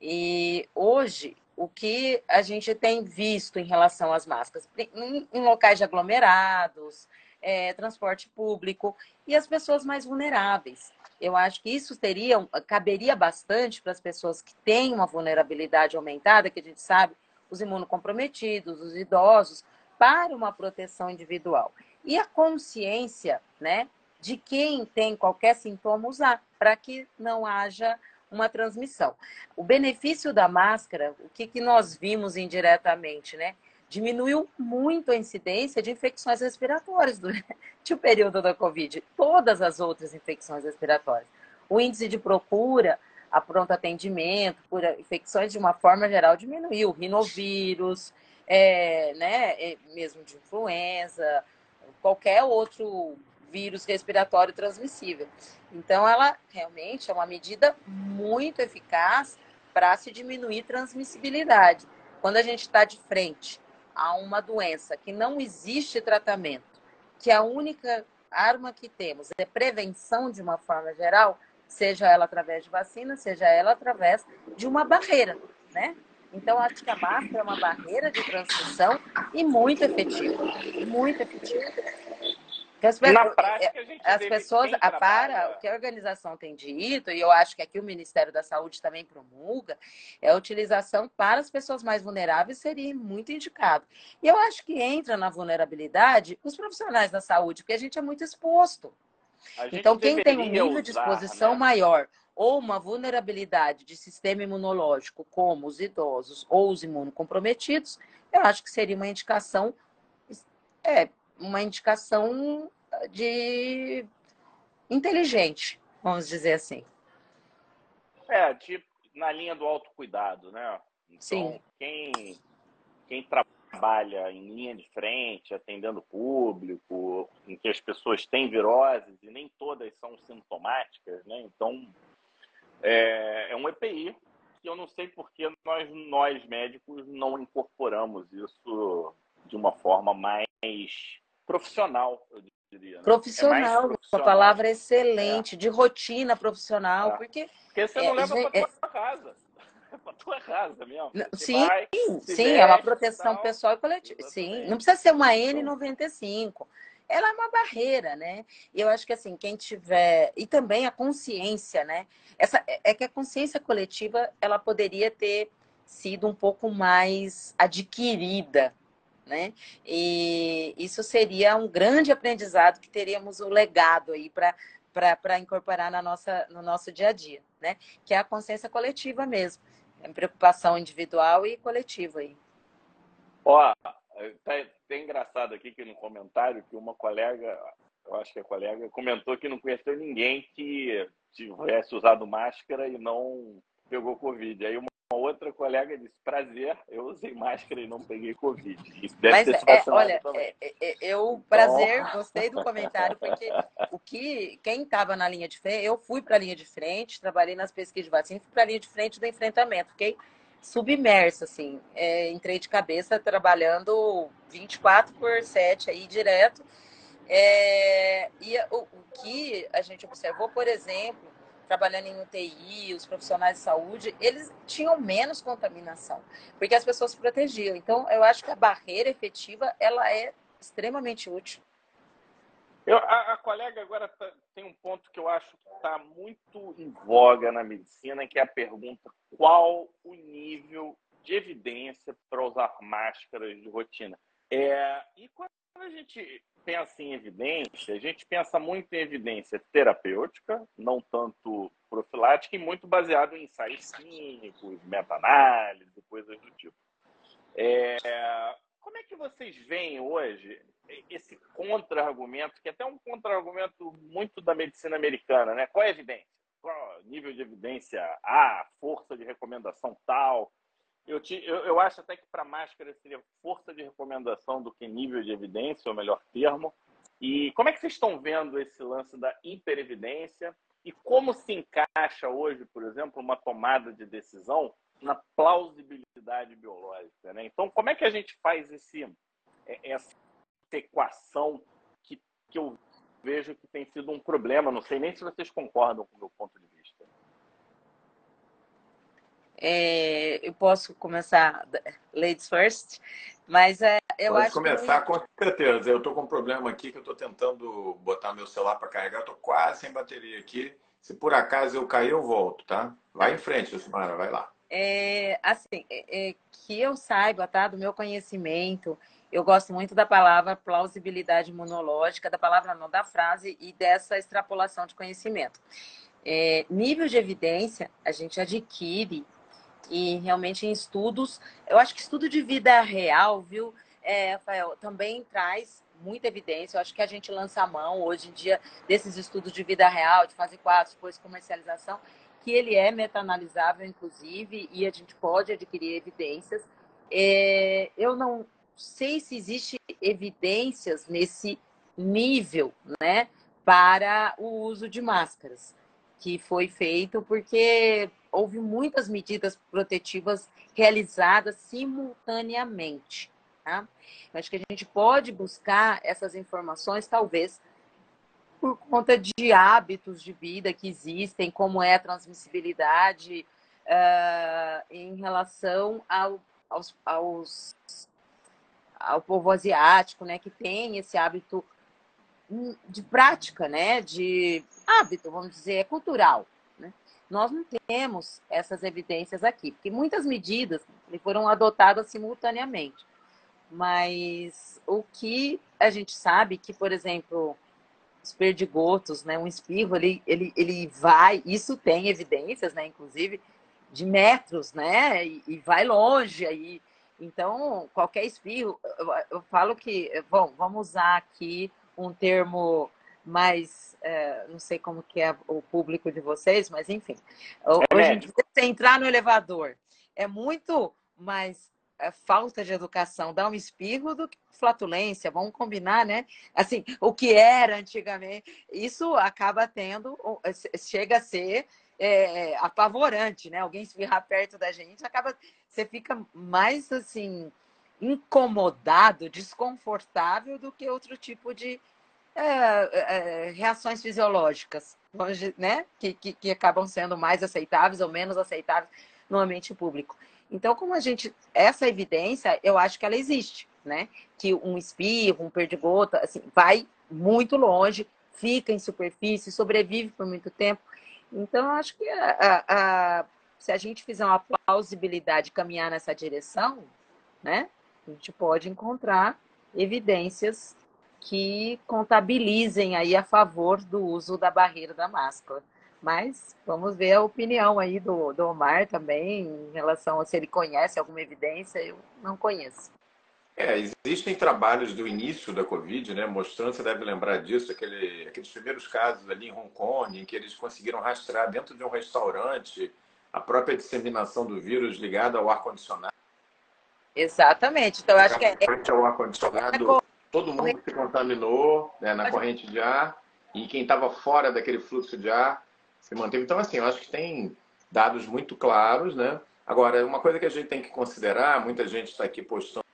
E hoje, o que a gente tem visto em relação às máscaras, em, em locais de aglomerados, é, transporte público e as pessoas mais vulneráveis. Eu acho que isso teria, caberia bastante para as pessoas que têm uma vulnerabilidade aumentada, que a gente sabe, os imunocomprometidos, os idosos, para uma proteção individual. E a consciência, né, de quem tem qualquer sintoma usar, para que não haja uma transmissão. O benefício da máscara, o que, que nós vimos indiretamente, né? Diminuiu muito a incidência de infecções respiratórias durante o período da Covid, todas as outras infecções respiratórias. O índice de procura a pronto atendimento por infecções de uma forma geral diminuiu, rinovírus, é, né, é, mesmo de influenza, qualquer outro vírus respiratório transmissível. Então, ela realmente é uma medida muito eficaz para se diminuir transmissibilidade. Quando a gente está de frente a uma doença que não existe tratamento, que a única arma que temos é prevenção de uma forma geral, seja ela através de vacina, seja ela através de uma barreira, né? Então, acho que a máscara é uma barreira de transmissão e muito efetiva, muito efetiva. As, Na prática, a gente as pessoas, a para, o que a organização tem dito, e eu acho que aqui o Ministério da Saúde também promulga, é a utilização para as pessoas mais vulneráveis seria muito indicado. E eu acho que entra na vulnerabilidade os profissionais da saúde, porque a gente é muito exposto. Então, quem tem um nível de exposição né? maior ou uma vulnerabilidade de sistema imunológico, como os idosos ou os imunocomprometidos, eu acho que seria uma indicação é, uma indicação de inteligente, vamos dizer assim. É, tipo, na linha do autocuidado, né? Então, Sim. Quem, quem trabalha em linha de frente, atendendo público, em que as pessoas têm viroses e nem todas são sintomáticas, né? Então, é, é um EPI que eu não sei por que nós, nós médicos não incorporamos isso de uma forma mais profissional, eu diria. Né? Profissional, é profissional, uma palavra excelente, é. de rotina profissional, é. porque... Porque você não leva para tua casa. para tua casa mesmo. sim, vai, sim, é uma proteção tal, pessoal e coletiva. Sim, não precisa ser uma N95 ela é uma barreira, né? E eu acho que assim, quem tiver e também a consciência, né? Essa é que a consciência coletiva ela poderia ter sido um pouco mais adquirida né? E isso seria um grande aprendizado que teríamos o legado aí para para incorporar na nossa, no nosso dia a dia, né? Que é a consciência coletiva mesmo, é preocupação individual e coletiva aí. Ó, tá, tá engraçado aqui que no comentário que uma colega, eu acho que a colega comentou que não conheceu ninguém que tivesse usado máscara e não pegou Covid. Aí uma uma outra colega disse: prazer, eu usei máscara e não peguei Covid. Isso deve Mas, ter é, olha, é, é, é, eu, prazer, então... gostei do comentário, porque o que, quem estava na linha de frente, eu fui para a linha de frente, trabalhei nas pesquisas de vacina, fui para a linha de frente do enfrentamento, fiquei submersa, assim, é, entrei de cabeça trabalhando 24 por 7 aí direto. É, e o, o que a gente observou, por exemplo, trabalhando em UTI, os profissionais de saúde, eles tinham menos contaminação, porque as pessoas se protegiam. Então, eu acho que a barreira efetiva, ela é extremamente útil. Eu, a, a, colega agora tá, tem um ponto que eu acho que está muito em voga na medicina, que é a pergunta qual o nível de evidência para usar máscaras de rotina. É, e quando a gente pensa em evidência, a gente pensa muito em evidência terapêutica, não tanto profilática, e muito baseado em ensaios clínicos, meta-análise, coisas do tipo. É, como é que vocês veem hoje esse contra-argumento, que é até um contra-argumento muito da medicina americana, né? Qual é a evidência? Qual nível de evidência A, força de recomendação tal? Eu, te, eu, eu acho até que para máscara seria força de recomendação do que nível de evidência, o melhor termo. E como é que vocês estão vendo esse lance da hiperevidência e como se encaixa hoje, por exemplo, uma tomada de decisão na plausibilidade biológica? Né? Então, como é que a gente faz esse, é, essa equação que, que eu vejo que tem sido um problema? Não sei nem se vocês concordam com o meu ponto de vista. É, eu posso começar ladies first, mas é, eu Pode acho começar que... com certeza. Eu estou com um problema aqui que eu estou tentando botar meu celular para carregar. Estou quase sem bateria aqui. Se por acaso eu cair, eu volto, tá? Vai em frente, Simara, vai lá. É, assim, é, é, que eu saiba, tá? Do meu conhecimento, eu gosto muito da palavra plausibilidade imunológica, da palavra não, da frase e dessa extrapolação de conhecimento. É, nível de evidência, a gente adquire e realmente em estudos, eu acho que estudo de vida real, viu, é, Rafael, também traz muita evidência. Eu acho que a gente lança a mão hoje em dia desses estudos de vida real, de fase 4, depois comercialização, que ele é meta-analisável, inclusive, e a gente pode adquirir evidências. É, eu não sei se existe evidências nesse nível, né, para o uso de máscaras. que foi feito porque houve muitas medidas protetivas realizadas simultaneamente. Tá? Acho que a gente pode buscar essas informações, talvez, por conta de hábitos de vida que existem, como é a transmissibilidade uh, em relação ao, aos, aos, ao povo asiático, né, que tem esse hábito de prática, né, de hábito, vamos dizer, é cultural. Nós não temos essas evidências aqui, porque muitas medidas foram adotadas simultaneamente. Mas o que a gente sabe que, por exemplo, os perdigotos, né, um espirro, ele, ele, ele vai, isso tem evidências, né, inclusive, de metros, né, e, e vai longe aí. Então, qualquer espirro, eu, eu, falo que, bom, vamos usar aqui um termo mais, é, não sei como que é o público de vocês, mas enfim, é hoje em dia, você entrar no elevador é muito mais é, falta de educação dar um espirro do que flatulência, vamos combinar, né? Assim, o que era antigamente, isso acaba tendo, chega a ser é, apavorante, né? Alguém espirrar perto da gente, acaba, você fica mais assim incomodado, desconfortável do que outro tipo de é, é, reações fisiológicas, né? Que, que, que acabam sendo mais aceitáveis ou menos aceitáveis no ambiente público. Então, como a gente. Essa evidência, eu acho que ela existe, né? Que um espirro, um perdigota, assim, vai muito longe, fica em superfície, sobrevive por muito tempo. Então, eu acho que a, a, a, se a gente fizer uma plausibilidade caminhar nessa direção, né? A gente pode encontrar evidências que contabilizem aí a favor do uso da barreira da máscara. Mas vamos ver a opinião aí do, do Omar também em relação a se ele conhece alguma evidência, eu não conheço. É, existem trabalhos do início da Covid, né, mostrando, você deve lembrar disso, aquele, aqueles primeiros casos ali em Hong Kong, em que eles conseguiram rastrear dentro de um restaurante a própria disseminação do vírus ligada ao ar-condicionado. Exatamente. Então, acho que é. Frente ao ar-condicionado, é todo mundo se contaminou né, na corrente de ar, e quem estava fora daquele fluxo de ar se manteve. Então, assim, eu acho que tem dados muito claros, né? Agora, uma coisa que a gente tem que considerar, muita gente está aqui postando,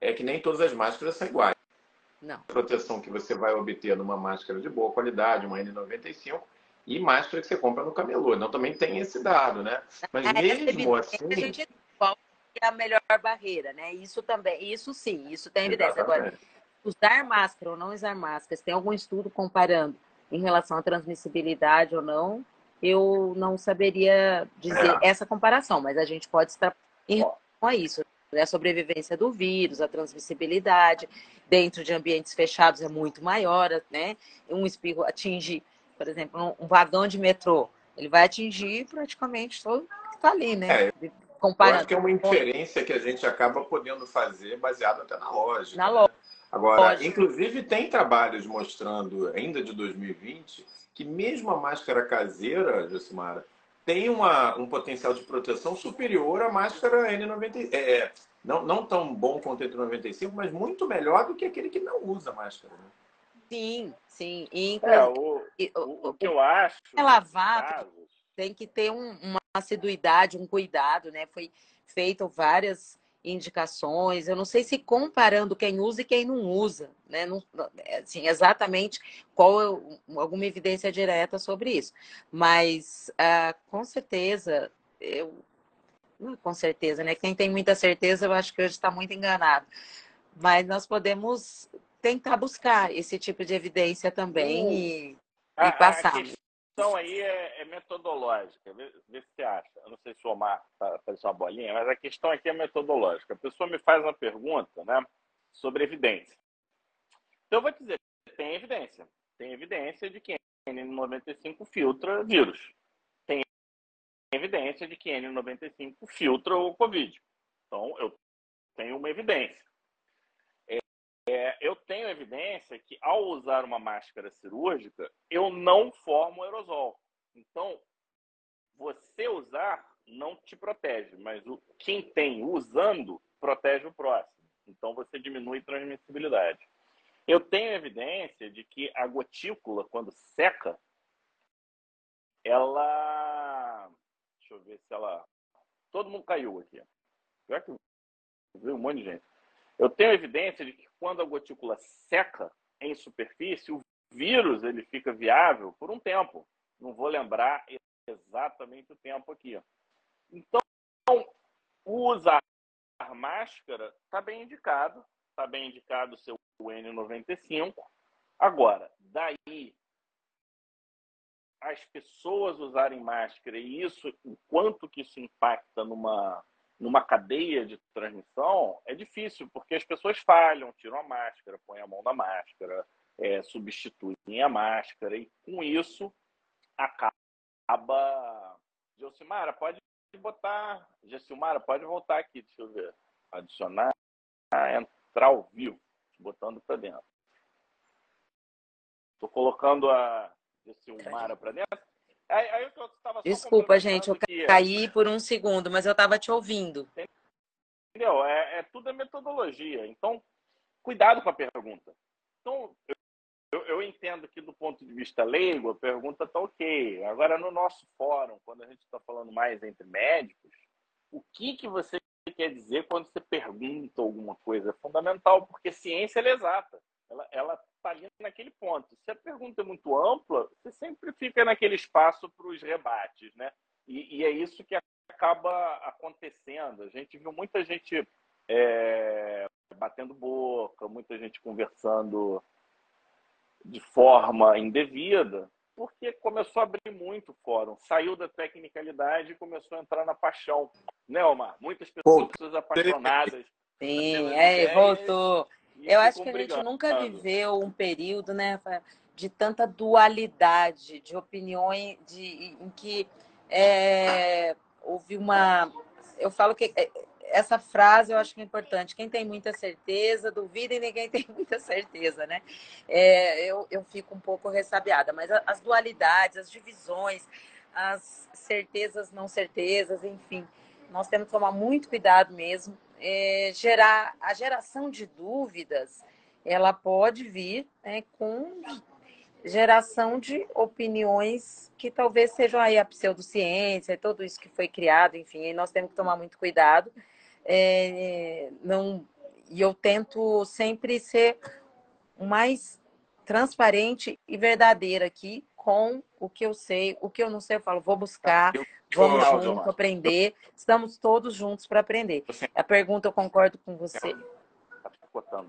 é que nem todas as máscaras são iguais. Não. A proteção que você vai obter numa máscara de boa qualidade, uma N95, e máscara que você compra no camelô. Não, também tem esse dado, né? Mas é, mesmo assim... A é a melhor barreira, né? Isso também, isso sim, isso tem evidência. Agora, usar máscara ou não usar máscara, tem algum estudo comparando em relação à transmissibilidade ou não, eu não saberia dizer essa comparação, mas a gente pode estar em relação a isso. Né? A sobrevivência do vírus, a transmissibilidade, dentro de ambientes fechados é muito maior, né? Um espirro atinge, por exemplo, um vagão de metrô, ele vai atingir praticamente todo que está ali, né? É. Comparando. Eu acho que é uma inferência que a gente acaba podendo fazer baseado até na lógica. Na né? lógica. Agora, Lógico. inclusive, tem trabalhos mostrando, ainda de 2020, que mesmo a máscara caseira, Josimara, tem uma, um potencial de proteção superior à máscara N90. É, é, não, não tão bom quanto a N95, mas muito melhor do que aquele que não usa máscara. Né? Sim, sim. E, é, o, o, o, que eu acho. É lavado, tem que ter um, uma assiduidade, um cuidado, né? Foi feito várias indicações. Eu não sei se comparando quem usa e quem não usa, né? Não, assim, exatamente qual é alguma evidência direta sobre isso. Mas ah, com certeza, eu com certeza, né? Quem tem muita certeza, eu acho que hoje está muito enganado. Mas nós podemos tentar buscar esse tipo de evidência também e, e passar questão aí é, é metodológica. Vê, vê, se você acha. Eu não sei se o Omar tá, uma bolinha, mas a questão aqui é metodológica. A pessoa me faz uma pergunta né, sobre evidência. Então, eu vou dizer, tem evidência. Tem evidência de que N95 filtra vírus. Tem evidência de que N95 filtra o Covid. Então, eu tenho uma evidência. É, eu tenho evidência que ao usar uma máscara cirúrgica, eu não formo aerosol. Então, você usar não te protege, mas o, quem tem usando protege o próximo. Então, você diminui transmissibilidade. Eu tenho evidência de que a gotícula, quando seca, ela. Deixa eu ver se ela. Todo mundo caiu aqui. Pior que viu um monte de gente. Eu tenho evidência de que quando a gotícula seca em superfície, o vírus ele fica viável por um tempo. Não vou lembrar exatamente o tempo aqui. Então, usar máscara está bem indicado, está bem indicado o seu N95. Agora, daí as pessoas usarem máscara e isso, o quanto que isso impacta numa, numa cadeia de transmissão, é difícil, porque as pessoas falham, tiram a máscara, põem a mão na máscara, é, substituem a máscara, e com isso acaba. Josimara, pode botar. Gessilmara, pode voltar aqui, deixa eu ver. Adicionar, entrar ao vivo, botando para dentro. Estou colocando a Gessilmara para dentro. Aí, eu tava Desculpa, gente, eu caí por um segundo, mas eu estava te ouvindo. Entendeu? É, é tudo é metodologia. Então, cuidado com a pergunta. Então, eu, eu, entendo que do ponto de vista leigo, a pergunta está ok. Agora, no nosso fórum, quando a gente está falando mais entre médicos, o que, que você quer dizer quando você pergunta alguma coisa? É fundamental, porque ciência é exata. Ela está ali naquele ponto. Se a pergunta é muito ampla, você sempre fica naquele espaço para os rebates, né? E, e, é isso que acaba acontecendo. A gente viu muita gente é, batendo boca, muita gente conversando de forma indevida, porque começou a abrir muito o fórum, saiu da tecnicalidade e começou a entrar na paixão. Né, Omar? Muitas pessoas, pessoas apaixonadas. Sim, é, voltou. Eu acho que a gente nunca viveu um período, né, de tanta dualidade de opiniões, de, em que é, houve uma. Eu falo que é, essa frase eu acho que é importante. Quem tem muita certeza, duvida e ninguém tem muita certeza, né? É, eu, eu fico um pouco ressabiada, mas as dualidades, as divisões, as certezas, não certezas, enfim, nós temos que tomar muito cuidado mesmo. É, gerar a geração de dúvidas, ela pode vir né, com geração de opiniões que talvez sejam aí a pseudociência, tudo isso que foi criado, enfim, nós temos que tomar muito cuidado. É, não, e eu tento sempre ser o mais transparente e verdadeira aqui com o que eu sei, o que eu não sei, eu falo, vou buscar, vamos juntos aprender, estamos todos juntos para aprender. A pergunta, eu concordo com você. Tá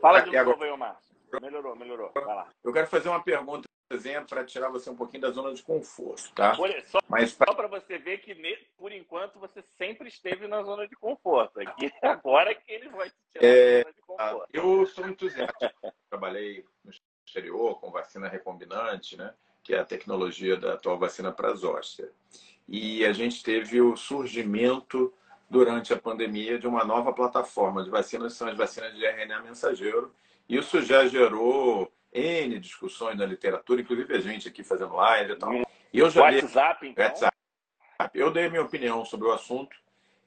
Fala de novo aí, Márcio. Melhorou, melhorou. Vai lá. Eu quero fazer uma pergunta exemplo, para tirar você um pouquinho da zona de conforto, tá? Só, Mas pra... só para você ver que, por enquanto, você sempre esteve na zona de conforto. Aqui, agora que ele vai te tirar é... da zona de conforto. Eu sou entusiasta. Trabalhei no exterior com vacina recombinante, né? Que é a tecnologia da atual vacina para zóstea. E a gente teve o surgimento durante a pandemia de uma nova plataforma de vacinas, são as vacinas de RNA mensageiro. Isso já gerou N discussões na literatura, inclusive a gente aqui fazendo live e tal. E eu já WhatsApp, então? WhatsApp. Eu dei minha opinião sobre o assunto.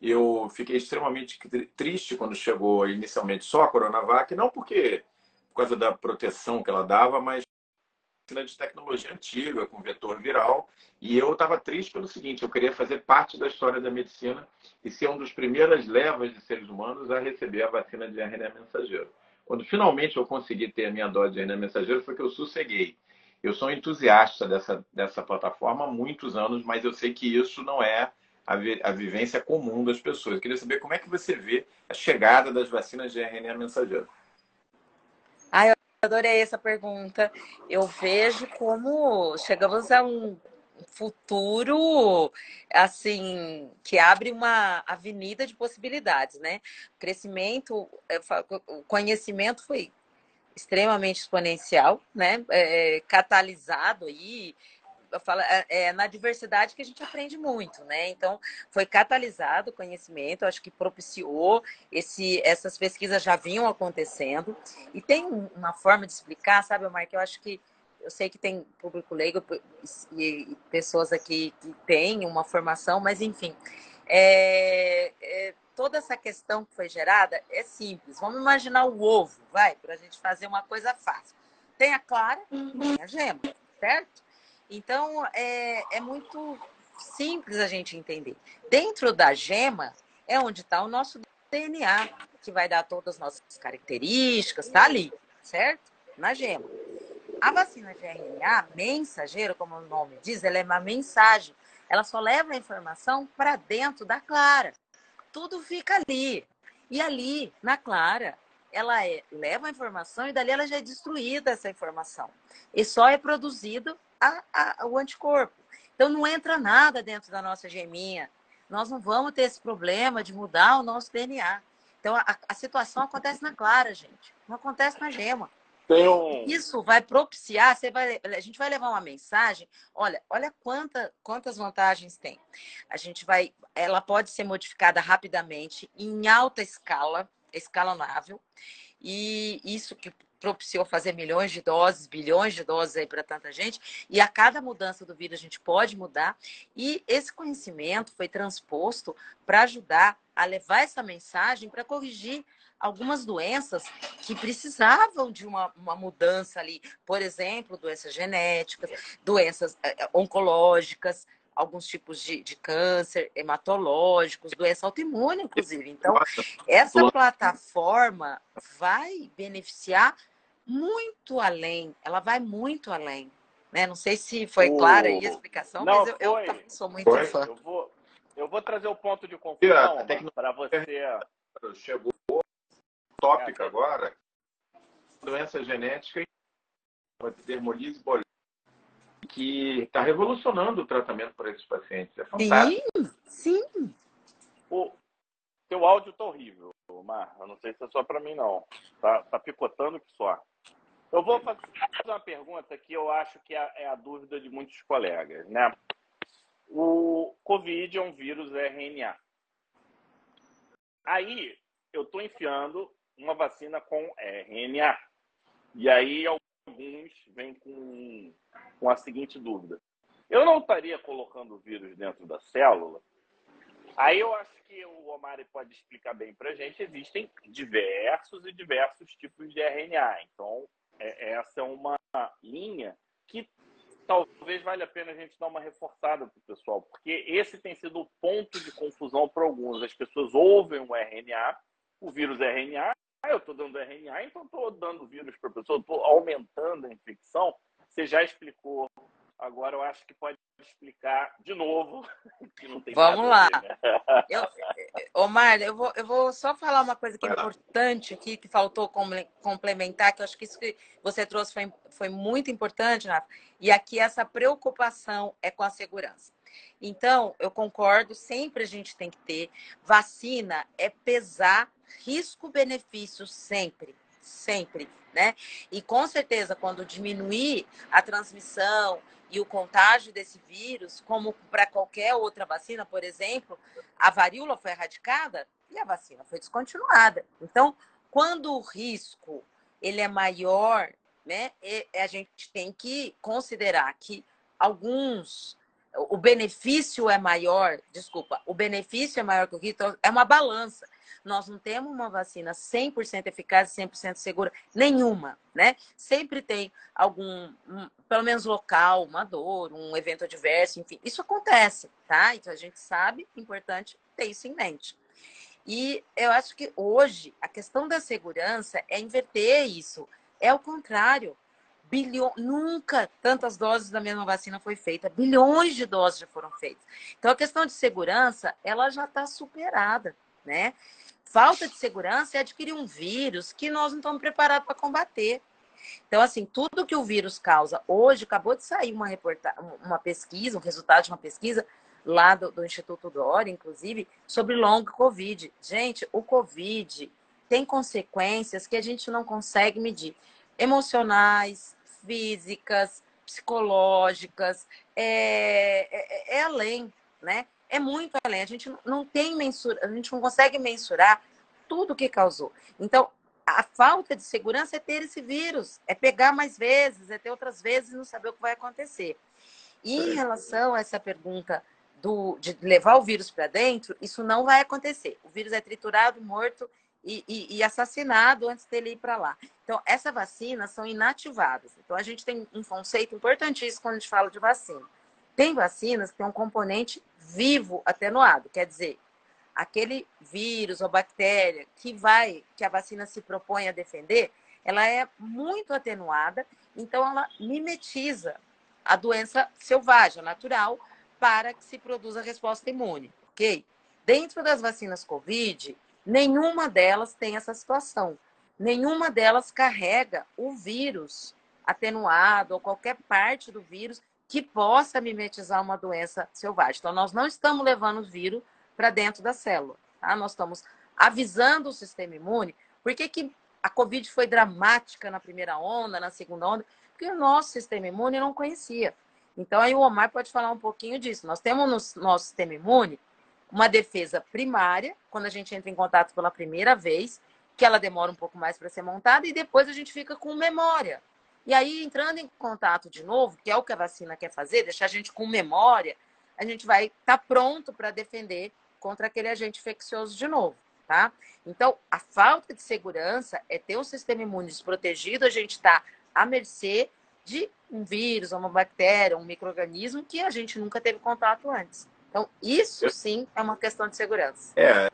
Eu fiquei extremamente triste quando chegou inicialmente só a Coronavac, não porque por causa da proteção que ela dava, mas de tecnologia antiga, com vetor viral. E eu estava triste pelo seguinte: eu queria fazer parte da história da medicina e ser um dos primeiras levas de seres humanos a receber a vacina de RNA mensageiro. Quando finalmente eu consegui ter a minha dose de RNA mensageiro, foi que eu sosseguei. Eu sou entusiasta dessa, dessa plataforma há muitos anos, mas eu sei que isso não é a, vi, a vivência comum das pessoas. Eu queria saber como é que você vê a chegada das vacinas de RNA mensageiro. Adorei essa pergunta. Eu vejo como chegamos a um futuro assim que abre uma avenida de possibilidades, né? O crescimento, o conhecimento foi extremamente exponencial, né? É, catalisado aí eu falo, é, é, na diversidade que a gente aprende muito, né? Então, foi catalisado o conhecimento, acho que propiciou, esse, essas pesquisas já vinham acontecendo, e tem uma forma de explicar, sabe, que eu acho que eu sei que tem público leigo e pessoas aqui que têm uma formação, mas enfim, é, é, toda essa questão que foi gerada é simples. Vamos imaginar o ovo, vai, para a gente fazer uma coisa fácil. Tem a clara, tem a gema, certo? Então, é, é muito simples a gente entender. Dentro da gema é onde está o nosso DNA, que vai dar todas as nossas características, está ali, certo? Na gema. A vacina de RNA, mensageiro, como o nome diz, ela é uma mensagem. Ela só leva a informação para dentro da clara. Tudo fica ali. E ali, na clara, ela é, leva a informação e dali ela já é destruída essa informação. E só é produzido a, a, o anticorpo. Então não entra nada dentro da nossa geminha. Nós não vamos ter esse problema de mudar o nosso DNA. Então a, a situação acontece na clara, gente. Não acontece na gema. Um... Isso vai propiciar, você vai, a gente vai levar uma mensagem. Olha, olha quanta, quantas vantagens tem. A gente vai, ela pode ser modificada rapidamente, em alta escala, escalonável. E isso que propiciou fazer milhões de doses, bilhões de doses aí para tanta gente, e a cada mudança do vírus a gente pode mudar, e esse conhecimento foi transposto para ajudar a levar essa mensagem para corrigir algumas doenças que precisavam de uma, uma mudança ali, por exemplo, doenças genéticas, doenças eh, oncológicas, alguns tipos de, de câncer, hematológicos, doença autoimune, inclusive. Então, essa plataforma vai beneficiar muito além, ela vai muito além. Né? Não sei se foi clara aí a exexplicação, Não, mas eu, eu sou muito foi. fã. Eu vou, eu vou trazer o ponto de confusão para você. Chegou tópico agora, doença genética e dermolise que está revolucionando o tratamento para esses pacientes. É fantástico. Sim, sim. O teu áudio está horrível, Mar. Eu não sei se é só para mim, não. Tá, tá picotando que só. Eu vou fazer uma pergunta que eu acho que é, é a dúvida de muitos colegas, né? O Covid é um vírus RNA. Aí eu estou enfiando uma vacina com RNA. E aí alguns vêm com com a seguinte dúvida: eu não estaria colocando o vírus dentro da célula? Aí eu acho que o Omari pode explicar bem para gente. Existem diversos e diversos tipos de RNA. Então, é, essa é uma linha que talvez valha a pena a gente dar uma reforçada para o pessoal, porque esse tem sido o ponto de confusão para alguns. As pessoas ouvem o RNA, o vírus RNA, ah, eu estou dando RNA, então estou dando vírus para a pessoa, estou aumentando a infecção. Você já explicou. Agora eu acho que pode explicar de novo. Vamos lá. Né? eu, Omar, eu vou, eu vou só falar uma coisa que é importante aqui, que faltou complementar, que eu acho que isso que você trouxe foi, foi muito importante. E aqui essa preocupação é com a segurança. Então, eu concordo, sempre a gente tem que ter. Vacina é pesar risco-benefício, sempre, sempre né? E com certeza, quando diminuir a transmissão e o contágio desse vírus, como para qualquer outra vacina, por exemplo, a varíola foi erradicada e a vacina foi descontinuada. Então, quando o risco ele é maior, né, a gente tem que considerar que alguns o benefício é maior, desculpa, o benefício é maior que o risco, então é uma balança. Nós não temos uma vacina 100% eficaz e 100% segura, nenhuma, né? Sempre tem algum, um, pelo menos local, uma dor, um evento adverso, enfim. Isso acontece, tá? Então a gente sabe, importante ter isso em mente. E eu acho que hoje a questão da segurança é inverter isso. É o contrário. Bilhão, nunca tantas doses da mesma vacina foi feita, bilhões de doses já foram feitas. Então a questão de segurança, ela já está superada, né? falta de segurança é adquirir um vírus que nós não estamos preparados para combater. Então, assim, tudo que o vírus causa, hoje acabou de sair uma, reportagem, uma pesquisa, um resultado de uma pesquisa lá do, do Instituto Dória, inclusive, sobre long Covid. Gente, o Covid tem consequências que a gente não consegue medir. Emocionais, físicas, psicológicas, é, é, é além, né? É muito além. A gente não tem mensura, a gente não consegue mensurar tudo o que causou. Então, a falta de segurança é ter esse vírus, é pegar mais vezes, é ter outras vezes e não saber o que vai acontecer. E em relação a essa pergunta do, de levar o vírus para dentro, isso não vai acontecer. O vírus é triturado, morto e, e, e assassinado antes dele ir para lá. Então, essas vacinas são inativadas. Então, a gente tem um conceito importantíssimo quando a gente fala de vacina. Tem vacinas que têm um componente vivo atenuado, quer dizer, aquele vírus ou bactéria que vai, que a vacina se propõe a defender, ela é muito atenuada, então ela mimetiza a doença selvagem, natural, para que se produza resposta imune, ok? Dentro das vacinas COVID, Nenhuma delas tem essa situação. Nenhuma delas carrega o vírus atenuado ou qualquer parte do vírus que possa mimetizar uma doença selvagem. Então, nós não estamos levando o vírus para dentro da célula. Tá? Nós estamos avisando o sistema imune. Por que, que a Covid foi dramática na primeira onda, na segunda onda? Porque o nosso sistema imune não conhecia. Então, aí o Omar pode falar um pouquinho disso. Nós temos no nosso sistema imune uma defesa primária, quando a gente entra em contato pela primeira vez, que ela demora um pouco mais para ser montada, e depois a gente fica com memória. E aí, entrando em contato de novo, que é o que a vacina quer fazer, deixar a gente com memória, a gente vai estar tá pronto para defender contra aquele agente infeccioso de novo, tá? Então, a falta de segurança é ter um sistema imune desprotegido, a gente está à mercê de um vírus, uma bactéria, um microorganismo que a gente nunca teve contato antes. Então, isso sim é uma questão de segurança. É,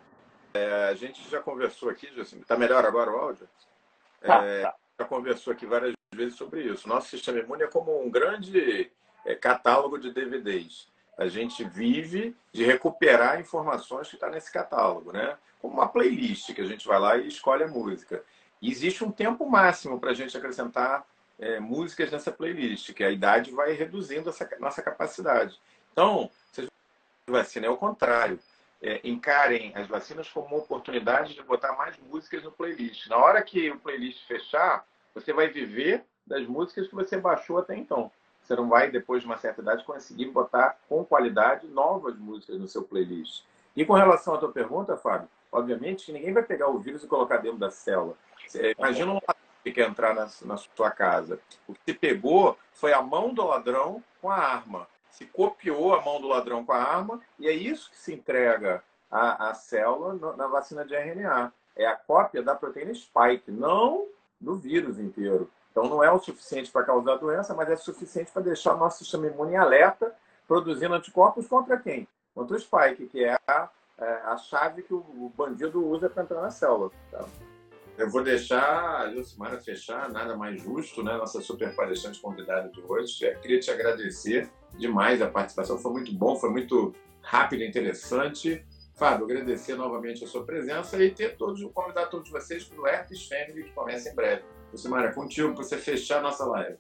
é a gente já conversou aqui, Jacim. Está melhor agora o áudio? Tá, é, tá. Conversou aqui várias vezes sobre isso. Nosso sistema imune é como um grande é, catálogo de DVDs. A gente vive de recuperar informações que está nesse catálogo, né? Como uma playlist que a gente vai lá e escolhe a música. E existe um tempo máximo para a gente acrescentar é, músicas nessa playlist, que a idade vai reduzindo essa nossa capacidade. Então, vocês vacina, é o contrário. É, encarem as vacinas como uma oportunidade de botar mais músicas no playlist. Na hora que o playlist fechar, você vai viver das músicas que você baixou até então. Você não vai, depois de uma certa idade, conseguir botar com qualidade novas músicas no seu playlist. E com relação à tua pergunta, Fábio, obviamente que ninguém vai pegar o vírus e colocar dentro da célula. Imagina um ladrão que quer entrar na, na sua casa. O que se pegou foi a mão do ladrão com a arma se copiou a mão do ladrão com a arma, e é isso que se entrega à, à célula no, na vacina de RNA. É a cópia da proteína spike, não do vírus inteiro. Então não é o suficiente para causar doença, mas é suficiente para deixar o nosso sistema imune alerta, produzindo anticorpos contra quem? Contra o spike, que é a, é, a chave que o bandido usa para entrar na célula. Tá? Eu vou deixar a Lucimara fechar, nada mais justo, né? Nossa super palestrante convidada de hoje. Eu queria te agradecer demais a participação, foi muito bom, foi muito rápido interessante. Fábio, agradecer novamente a sua presença e ter todos, convidar todos vocês para o Herpes Family, que começa em breve. Lucimara, contigo para você fechar a nossa live.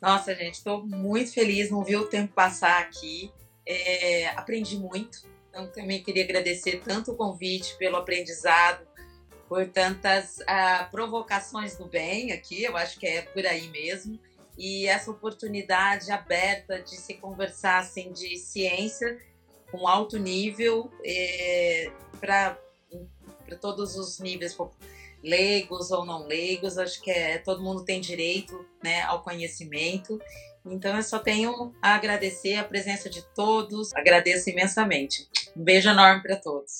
Nossa, gente, estou muito feliz, não vi o tempo passar aqui. É, aprendi muito. Então, também queria agradecer tanto o convite pelo aprendizado, por tantas uh, provocações do bem aqui, eu acho que é por aí mesmo, e essa oportunidade aberta de se conversar assim, de ciência com alto nível é, para todos os níveis, leigos ou não leigos, acho que é, todo mundo tem direito né, ao conhecimento. Então eu só tenho a agradecer a presença de todos, agradeço imensamente. Um beijo enorme para todos.